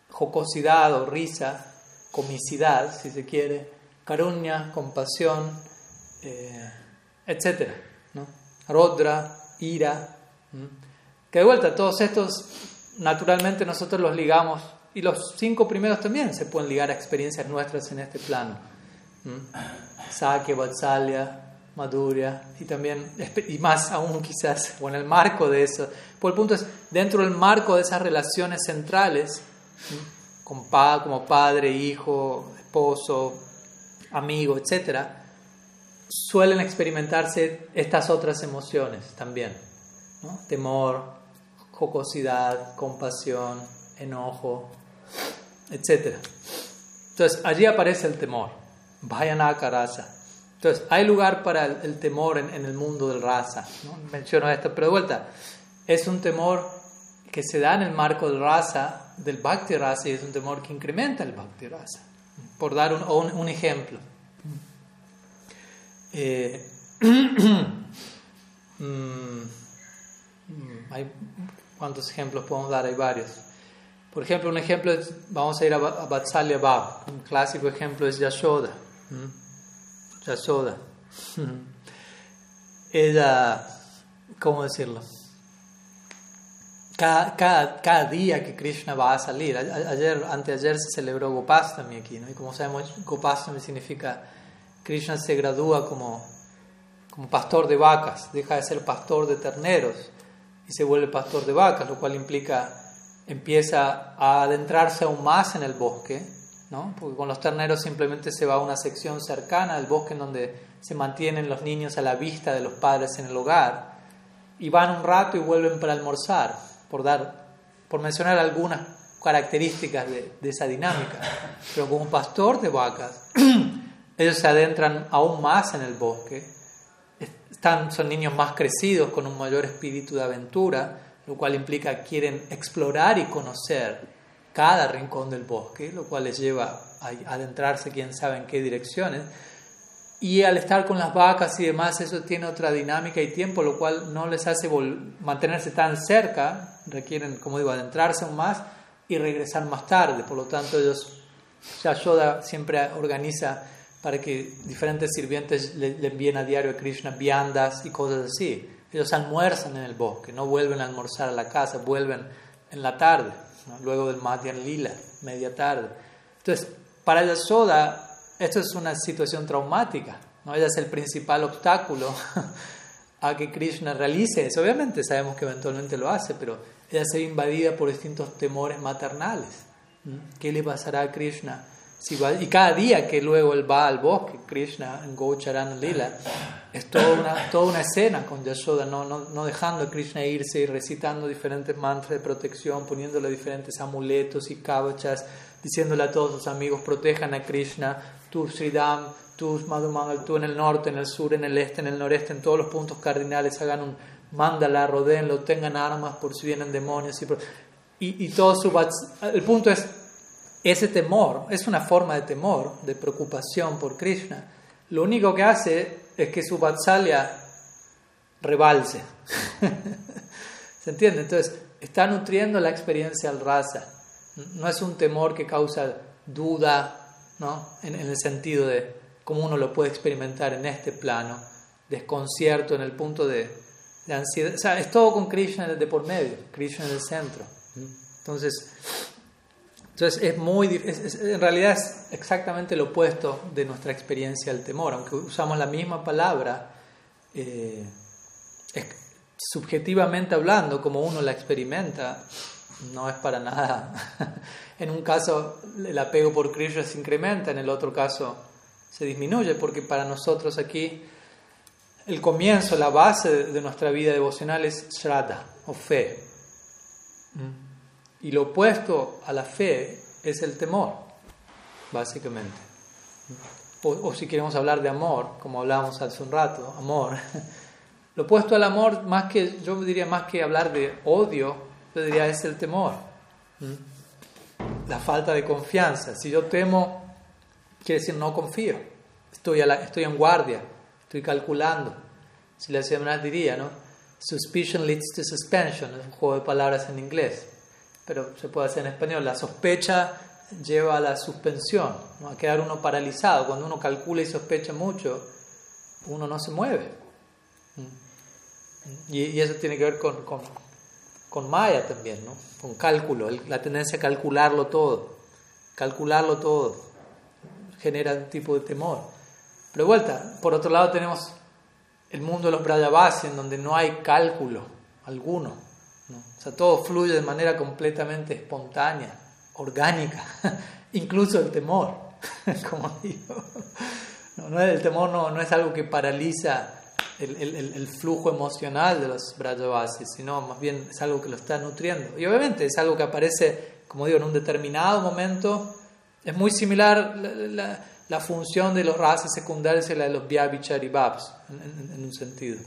jocosidad o risa, comicidad, si se quiere, caruña, compasión, eh, etc. ¿no? Rodra, ira. Que de vuelta, todos estos, naturalmente nosotros los ligamos, y los cinco primeros también se pueden ligar a experiencias nuestras en este plano. Sakya, Vatsalya, Madhurya y también, y más aún quizás, o en el marco de eso. Pues el punto es, dentro del marco de esas relaciones centrales, con pa, como padre, hijo, esposo, amigo, etc., suelen experimentarse estas otras emociones también. Temor, jocosidad, compasión, enojo, etc. Entonces, allí aparece el temor. Vayanaka rasa. Entonces, hay lugar para el, temor en, el mundo del raza. ¿no? Menciono esto, pero de vuelta, es un temor que se da en el marco del raza, del bhakti rasa, y es un temor que incrementa el bhakti rasa. Por dar un, un, ejemplo. Eh, mm, hay, ¿Cuántos ejemplos podemos dar? Hay varios. Por ejemplo, un ejemplo es, vamos a ir a, Vatsalya Bab. Un clásico ejemplo es Yashoda. Yasoda. Ella, ¿cómo decirlo? Cada, cada, cada, día que Krishna va a salir, ayer, anteayer se celebró Gopastami aquí, ¿no? Y como sabemos, Gopastami significa Krishna se gradúa como, como pastor de vacas, deja de ser pastor de terneros y se vuelve pastor de vacas, lo cual implica empieza a adentrarse aún más en el bosque porque con los terneros simplemente se va a una sección cercana del bosque en donde se mantienen los niños a la vista de los padres en el hogar y van un rato y vuelven para almorzar, por, dar, por mencionar algunas características de, esa dinámica. Pero como pastor de vacas, ellos se adentran aún más en el bosque, están, son niños más crecidos con un mayor espíritu de aventura, lo cual implica que quieren explorar y conocer cada rincón del bosque, lo cual les lleva a adentrarse quién sabe en qué direcciones. Y al estar con las vacas y demás, eso tiene otra dinámica y tiempo, lo cual no les hace mantenerse tan cerca, requieren, como digo, adentrarse aún más y regresar más tarde. Por lo tanto, ellos, Yashoda siempre organiza para que diferentes sirvientes le, envíen a diario a Krishna viandas y cosas así. Ellos almuerzan en el bosque, no vuelven a almorzar a la casa, vuelven en la tarde, luego del Madhyan Lila, media tarde. Entonces, para Yashoda, esto es una situación traumática. ¿no? Ella es el principal obstáculo a que Krishna realice eso. Obviamente sabemos que eventualmente lo hace, pero ella se ve invadida por distintos temores maternales. ¿Qué le pasará a Krishna? Si va, y cada día que luego él va al bosque, Krishna en Gocharana Lila, es toda una, toda una escena con Yashoda, no, no, no dejando a Krishna irse y recitando diferentes mantras de protección, poniéndole diferentes amuletos y kavachas, diciéndole a todos sus amigos, protejan a Krishna, tú Sridham, tú Madhumangal, tú en el norte, en el sur, en el este, en el noreste, en todos los puntos cardinales, hagan un mandala, rodeenlo, tengan armas por si vienen demonios. Y, y, todo su... El punto es, ese temor, es una forma de temor, de preocupación por Krishna. Lo único que hace es que su vatsalya rebalse. ¿Se entiende? Entonces, está nutriendo la experiencia al rasa. No es un temor que causa duda, ¿no? En, en el sentido de cómo uno lo puede experimentar en este plano, desconcierto en el punto de de ansiedad. O sea, es todo con Krishna de por medio, Krishna en el centro. Entonces, entonces es muy en realidad es exactamente lo opuesto de nuestra experiencia del temor, aunque usamos la misma palabra, eh, subjetivamente hablando, como uno la experimenta, no es para nada. en un caso el apego por Krishna se incrementa, en el otro caso se disminuye, porque para nosotros aquí el comienzo, la base de nuestra vida devocional es Shraddha o fe. Y lo opuesto a la fe es el temor, básicamente. O, si queremos hablar de amor, como hablábamos hace un rato, amor. Lo opuesto al amor, más que, yo diría más que hablar de odio, yo diría es el temor. La falta de confianza. Si yo temo, quiere decir no confío. Estoy, a la, estoy en guardia estoy calculando. Si la señora diría, ¿no? Suspicion leads to suspension, es un juego de palabras en inglés, pero se puede hacer en español. La sospecha lleva a la suspensión, ¿no? a quedar uno paralizado. Cuando uno calcula y sospecha mucho, uno no se mueve. Y, y eso tiene que ver con, con, con Maya también, ¿no? con cálculo, la tendencia a calcularlo todo. Calcularlo todo genera un tipo de temor. Pero de vuelta, por otro lado tenemos el mundo de los Brayavasi, en donde no hay cálculo alguno. Sea, todo fluye de manera completamente espontánea, orgánica, incluso el temor, como digo. No, el temor no, no, es algo que paraliza el, el, el, flujo emocional de los Brajavasis, sino más bien es algo que lo está nutriendo. Y obviamente es algo que aparece, como digo, en un determinado momento. Es muy similar. la, la función de los razas secundarios y la de los Vyabhichari en, en, un sentido.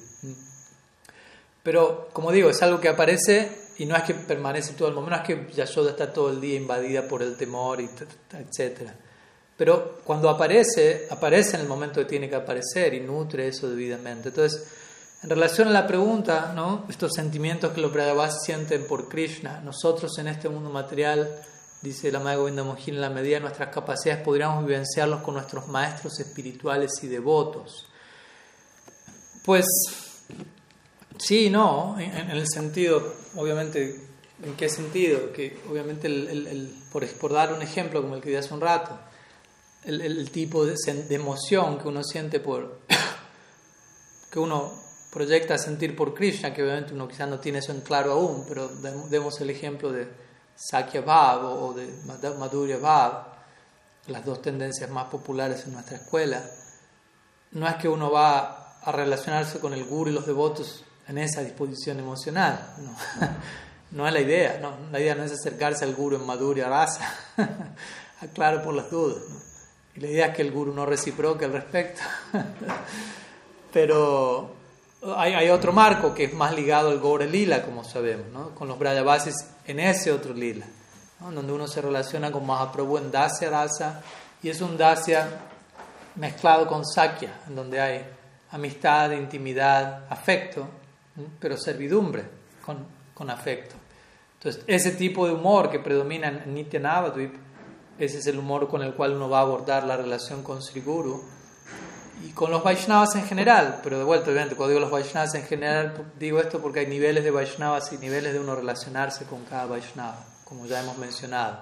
Pero, como digo, es algo que aparece y no es que permanece todo el momento, no es que Yashoda está todo el día invadida por el temor, etc. Pero cuando aparece, aparece en el momento que tiene que aparecer y nutre eso debidamente. Entonces, en relación a la pregunta, estos sentimientos que los Brahmavasis sienten por Krishna, nosotros en este mundo material dice la Madre Govinda Mohin, en la medida de nuestras capacidades podríamos vivenciarlos con nuestros maestros espirituales y devotos. Pues sí, no, en, el sentido, obviamente, ¿en qué sentido? Que obviamente, el, por, dar un ejemplo como el que di hace un rato, el, tipo de, de, emoción que uno siente por, que uno proyecta sentir por Krishna, que obviamente uno quizás no tiene eso en claro aún, pero demos el ejemplo de Sakya Bhav o de Madhurya Bhav, las dos tendencias más populares en nuestra escuela, no es que uno va a relacionarse con el guru y los devotos en esa disposición emocional, no, no es la idea, no, la idea no es acercarse al guru en Madhurya Rasa, aclaro por las dudas. Y la idea es que el guru no reciproque al respecto. Pero hay, hay, otro marco que es más ligado al Gore Lila, como sabemos, ¿no? con los Brayavasis en ese otro Lila, donde uno se relaciona con Mahaprabhu en Dasya Rasa y es un Dasya mezclado con Sakya, en donde hay amistad, intimidad, afecto, pero servidumbre con, con, afecto. Entonces, ese tipo de humor que predomina en Nitya Navadvip, ese es el humor con el cual uno va a abordar la relación con Sri Guru y con los Vaishnavas en general, pero de vuelta, obviamente, cuando digo los Vaishnavas en general, digo esto porque hay niveles de Vaishnavas y niveles de uno relacionarse con cada Vaishnava, como ya hemos mencionado.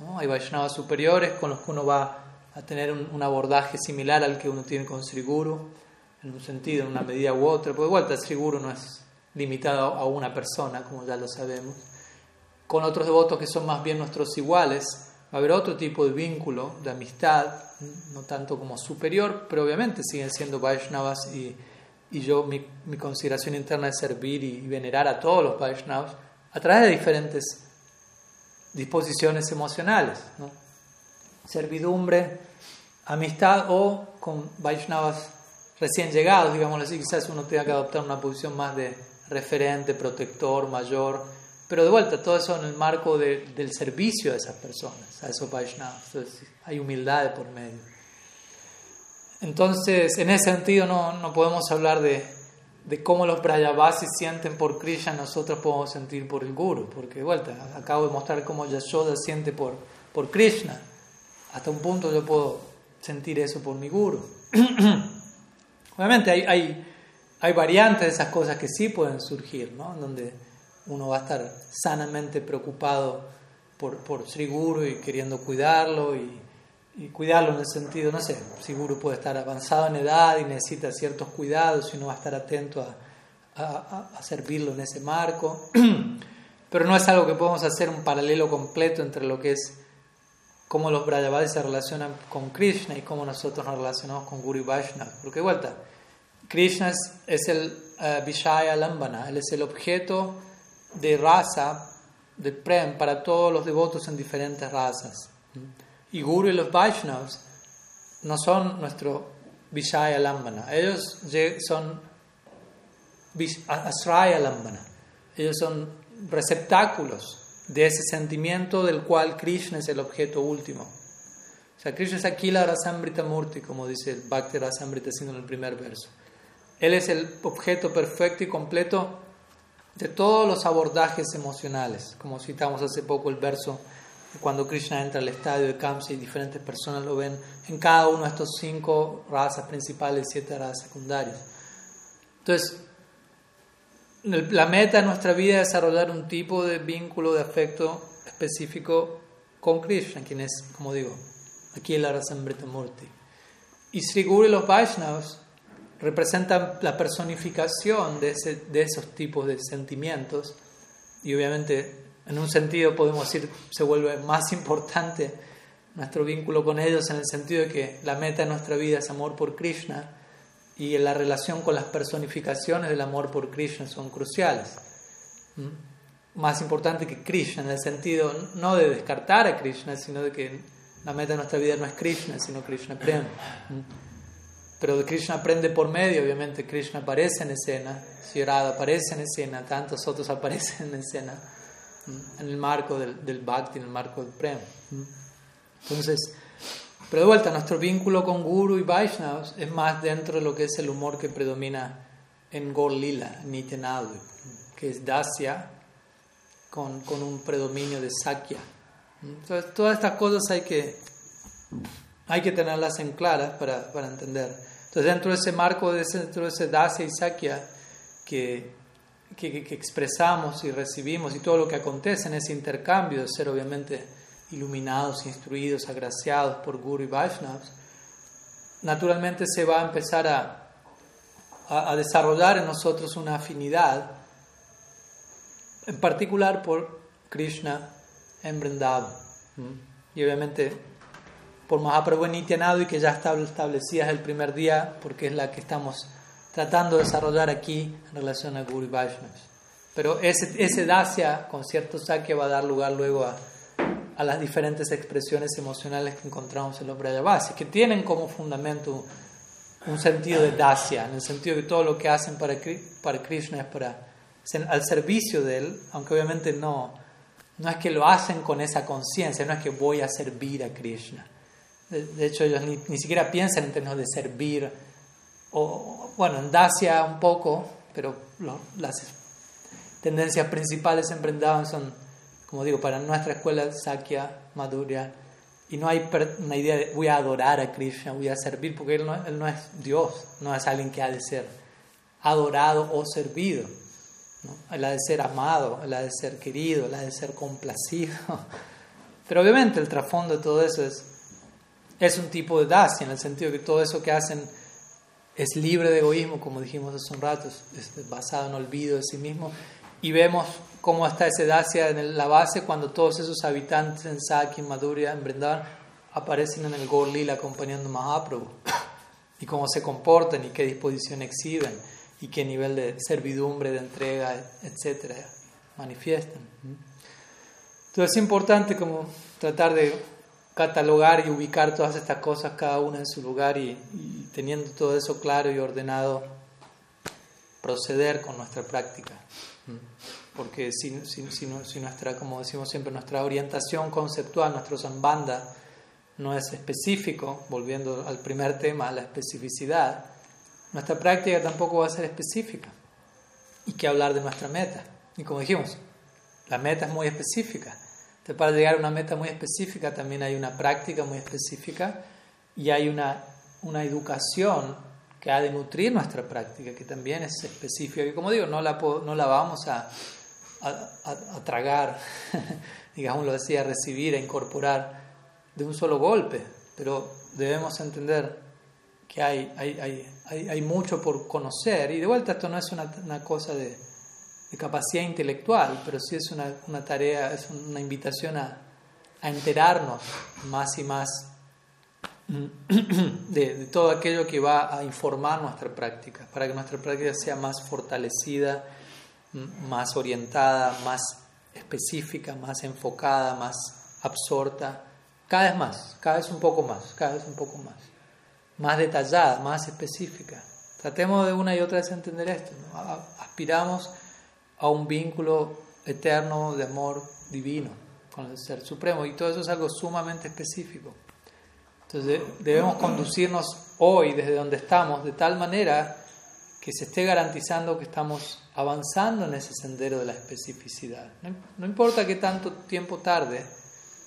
¿no? Hay Vaishnavas superiores con los que uno va a tener un, abordaje similar al que uno tiene con Sri Guru, en un sentido, en una medida u otra, porque vuelta Sri Guru no es limitado a una persona, como ya lo sabemos. Con otros devotos que son más bien nuestros iguales, va a haber otro tipo de vínculo, de amistad, no tanto como superior, pero obviamente siguen siendo Vaishnavas y, y yo, mi, mi, consideración interna es servir y, venerar a todos los Vaishnavas a través de diferentes disposiciones emocionales, ¿no? servidumbre, amistad o con Vaishnavas recién llegados, digamos así, quizás uno tenga que adoptar una posición más de referente, protector, mayor, pero de vuelta, todo eso en el marco de, del servicio a esas personas, a esos Vaishnavas. Hay humildad por medio. Entonces, en ese sentido, no, no podemos hablar de, de cómo los Brayavasis sienten por Krishna, nosotros podemos sentir por el Guru, porque de vuelta, acabo de mostrar cómo Yashoda siente por, por Krishna. Hasta un punto yo puedo sentir eso por mi Guru. Obviamente hay, hay, hay variantes de esas cosas que sí pueden surgir, ¿no? Donde uno va a estar sanamente preocupado por, por Sri Guru y queriendo cuidarlo y, cuidarlo en el sentido, no sé, Sri puede estar avanzado en edad y necesita ciertos cuidados y uno va a estar atento a, a, a servirlo en ese marco. Pero no es algo que podemos hacer un paralelo completo entre lo que es cómo los Brajavadis se relacionan con Krishna y cómo nosotros nos relacionamos con Guru Vaishnava. Porque vuelta, Krishna es, el uh, Vishaya Lambana, él es el objeto de raza, de prem, para todos los devotos en diferentes razas. Y Guru y los Vaishnavas no son nuestro Vishaya Lambana, ellos son Asraya Lambana, ellos son receptáculos de ese sentimiento del cual Krishna es el objeto último. O sea, Krishna es Akila Rasambrita Murti, como dice el Bhakti Rasambrita en el primer verso. Él es el objeto perfecto y completo de todos los abordajes emocionales, como citamos hace poco el verso cuando Krishna entra al estadio de Kamsa y diferentes personas lo ven en cada uno de estos cinco razas principales siete razas secundarias. Entonces, la meta de nuestra vida es desarrollar un tipo de vínculo de afecto específico con Krishna, quien es, como digo, aquí el Arasambrita Murti. Y Sri Guru los Vaishnavas representan la personificación de, de esos tipos de sentimientos y obviamente en un sentido podemos decir se vuelve más importante nuestro vínculo con ellos en el sentido de que la meta de nuestra vida es amor por Krishna y la relación con las personificaciones del amor por Krishna son cruciales. ¿Mm? Más importante que Krishna en el sentido no de descartar a Krishna, sino de que la meta de nuestra vida no es Krishna, sino Krishna Prem. ¿Mm? Pero Krishna aprende por medio, obviamente Krishna aparece en escena, Radha aparece en escena, tantos otros aparecen en escena, en el marco del, del Bhakti, en el marco del Prem. Entonces, pero de vuelta, nuestro vínculo con Guru y Vaishnavas es más dentro de lo que es el humor que predomina en Gorlila, Nityanadu, que es Dasya, con, con un predominio de Sakya. Entonces, todas estas cosas hay que, hay que tenerlas en claras para, para entender. Entonces, dentro de ese marco, dentro de ese Dasya y Sakya que, que, que, expresamos y recibimos y todo lo que acontece en ese intercambio de ser obviamente iluminados, instruidos, agraciados por Guru y Vaishnavas, naturalmente se va a empezar a, a, desarrollar en nosotros una afinidad, en particular por Krishna en Vrindavan. Y obviamente por Mahaprabhu Nityanadu y que ya está establecida el primer día, porque es la que estamos tratando de desarrollar aquí en relación a Guru Vaishnavas. Pero ese, ese Dasya con cierto saque va a dar lugar luego a, a las diferentes expresiones emocionales que encontramos en los Brajavasis, que tienen como fundamento un sentido de dasya, en el sentido de que todo lo que hacen para, para Krishna es para, al servicio de él, aunque obviamente no, no es que lo hacen con esa conciencia, no es que voy a servir a Krishna. De, hecho, ellos ni, ni, siquiera piensan en términos de servir, o bueno, en Dacia un poco, pero las tendencias principales en Vrindavan son como digo, para nuestra escuela Sakya, Madhurya, y no hay una idea de voy a adorar a Krishna, voy a servir, porque él no, él no es Dios, no es alguien que ha de ser adorado o servido. ¿no? Él ha de ser amado, él ha de ser querido, él ha de ser complacido. Pero obviamente el trasfondo de todo eso es, es un tipo de dasya, en el sentido que todo eso que hacen es libre de egoísmo, como dijimos hace un rato, es basado en olvido de sí mismo, y vemos cómo está ese Dacia en la base cuando todos esos habitantes en Saki, en Madhurya, en Vrindavan aparecen en el Gaur acompañando a Mahaprabhu y cómo se comportan y qué disposición exhiben y qué nivel de servidumbre, de entrega, etcétera, manifiestan. Entonces es importante como tratar de catalogar y ubicar todas estas cosas cada una en su lugar y, y teniendo todo eso claro y ordenado proceder con nuestra práctica porque si, si, si, nuestra, como decimos siempre, nuestra orientación conceptual, nuestro sambanda no es específico, volviendo al primer tema, la especificidad, nuestra práctica tampoco va a ser específica. Y que hablar de nuestra meta. Y como dijimos, la meta es muy específica. Entonces, para llegar a una meta muy específica también hay una práctica muy específica y hay una, una educación que ha de nutrir nuestra práctica, que también es específica. Y como digo, no la, no la vamos a, a, tragar, digamos, lo decía, a recibir, a incorporar de un solo golpe, pero debemos entender que hay, hay, hay, hay mucho por conocer y de vuelta esto no es una, una cosa de, de, capacidad intelectual, pero sí es una, una tarea, es una invitación a, a enterarnos más y más de, todo aquello que va a informar nuestra práctica, para que nuestra práctica sea más fortalecida más orientada, más específica, más enfocada, más absorta, cada vez más, cada vez un poco más, cada vez un poco más, más detallada, más específica. Tratemos de una y otra vez entender esto. Aspiramos a un vínculo eterno de amor divino con el Ser Supremo y todo eso es algo sumamente específico. Entonces debemos conducirnos hoy desde donde estamos de tal manera que se esté garantizando que estamos avanzando en ese sendero de la especificidad. No, importa que tanto tiempo tarde,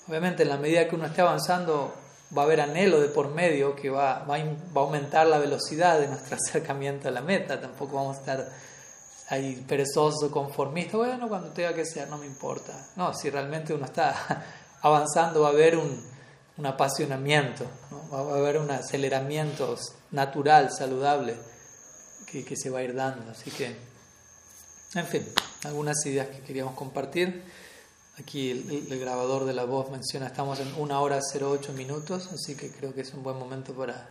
obviamente en la medida que uno esté avanzando va a haber anhelo de por medio que va, va, a aumentar la velocidad de nuestro acercamiento a la meta, tampoco vamos a estar ahí perezoso, conformista, bueno, cuando tenga que ser, no me importa. No, si realmente uno está avanzando va a haber un, un apasionamiento, va a haber un aceleramiento natural, saludable, que, que se va a ir dando. Así que en fin, algunas ideas que queríamos compartir. Aquí el, grabador de la voz menciona, estamos en una hora 08 minutos, así que creo que es un buen momento para,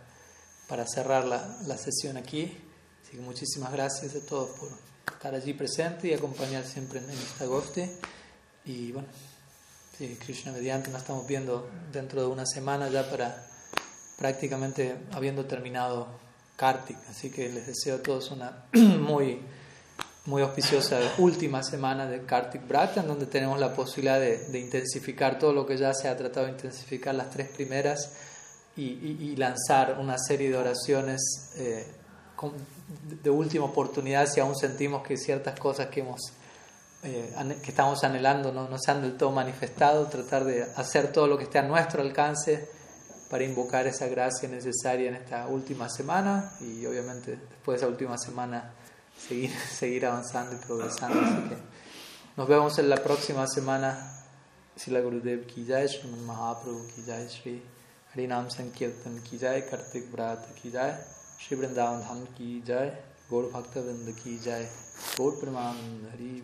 para cerrar la, la sesión aquí. Así que muchísimas gracias a todos por estar allí presente y acompañar siempre en, esta goste. Y bueno, sí, Krishna mediante nos estamos viendo dentro de una semana ya para prácticamente habiendo terminado Kartik. Así que les deseo a todos una muy muy auspiciosa última semana de Kartik Brat, en donde tenemos la posibilidad de, intensificar todo lo que ya se ha tratado de intensificar las tres primeras y, lanzar una serie de oraciones eh, de última oportunidad si aún sentimos que ciertas cosas que hemos eh, que estamos anhelando no, no se han del todo manifestado, tratar de hacer todo lo que esté a nuestro alcance para invocar esa gracia necesaria en esta última semana y obviamente después de esa última semana seguir, seguir avanzando y progresando. Así que nos vemos en la próxima semana. Sila Gurudev ki jai, Sriman Mahaprabhu ki jai, Sri Harinam Sankirtan ki jai, Kartik Brat ki jai, Sri Vrindavan Dham ki jai, Gaur Bhakta Vrinda ki Gaur Praman Hari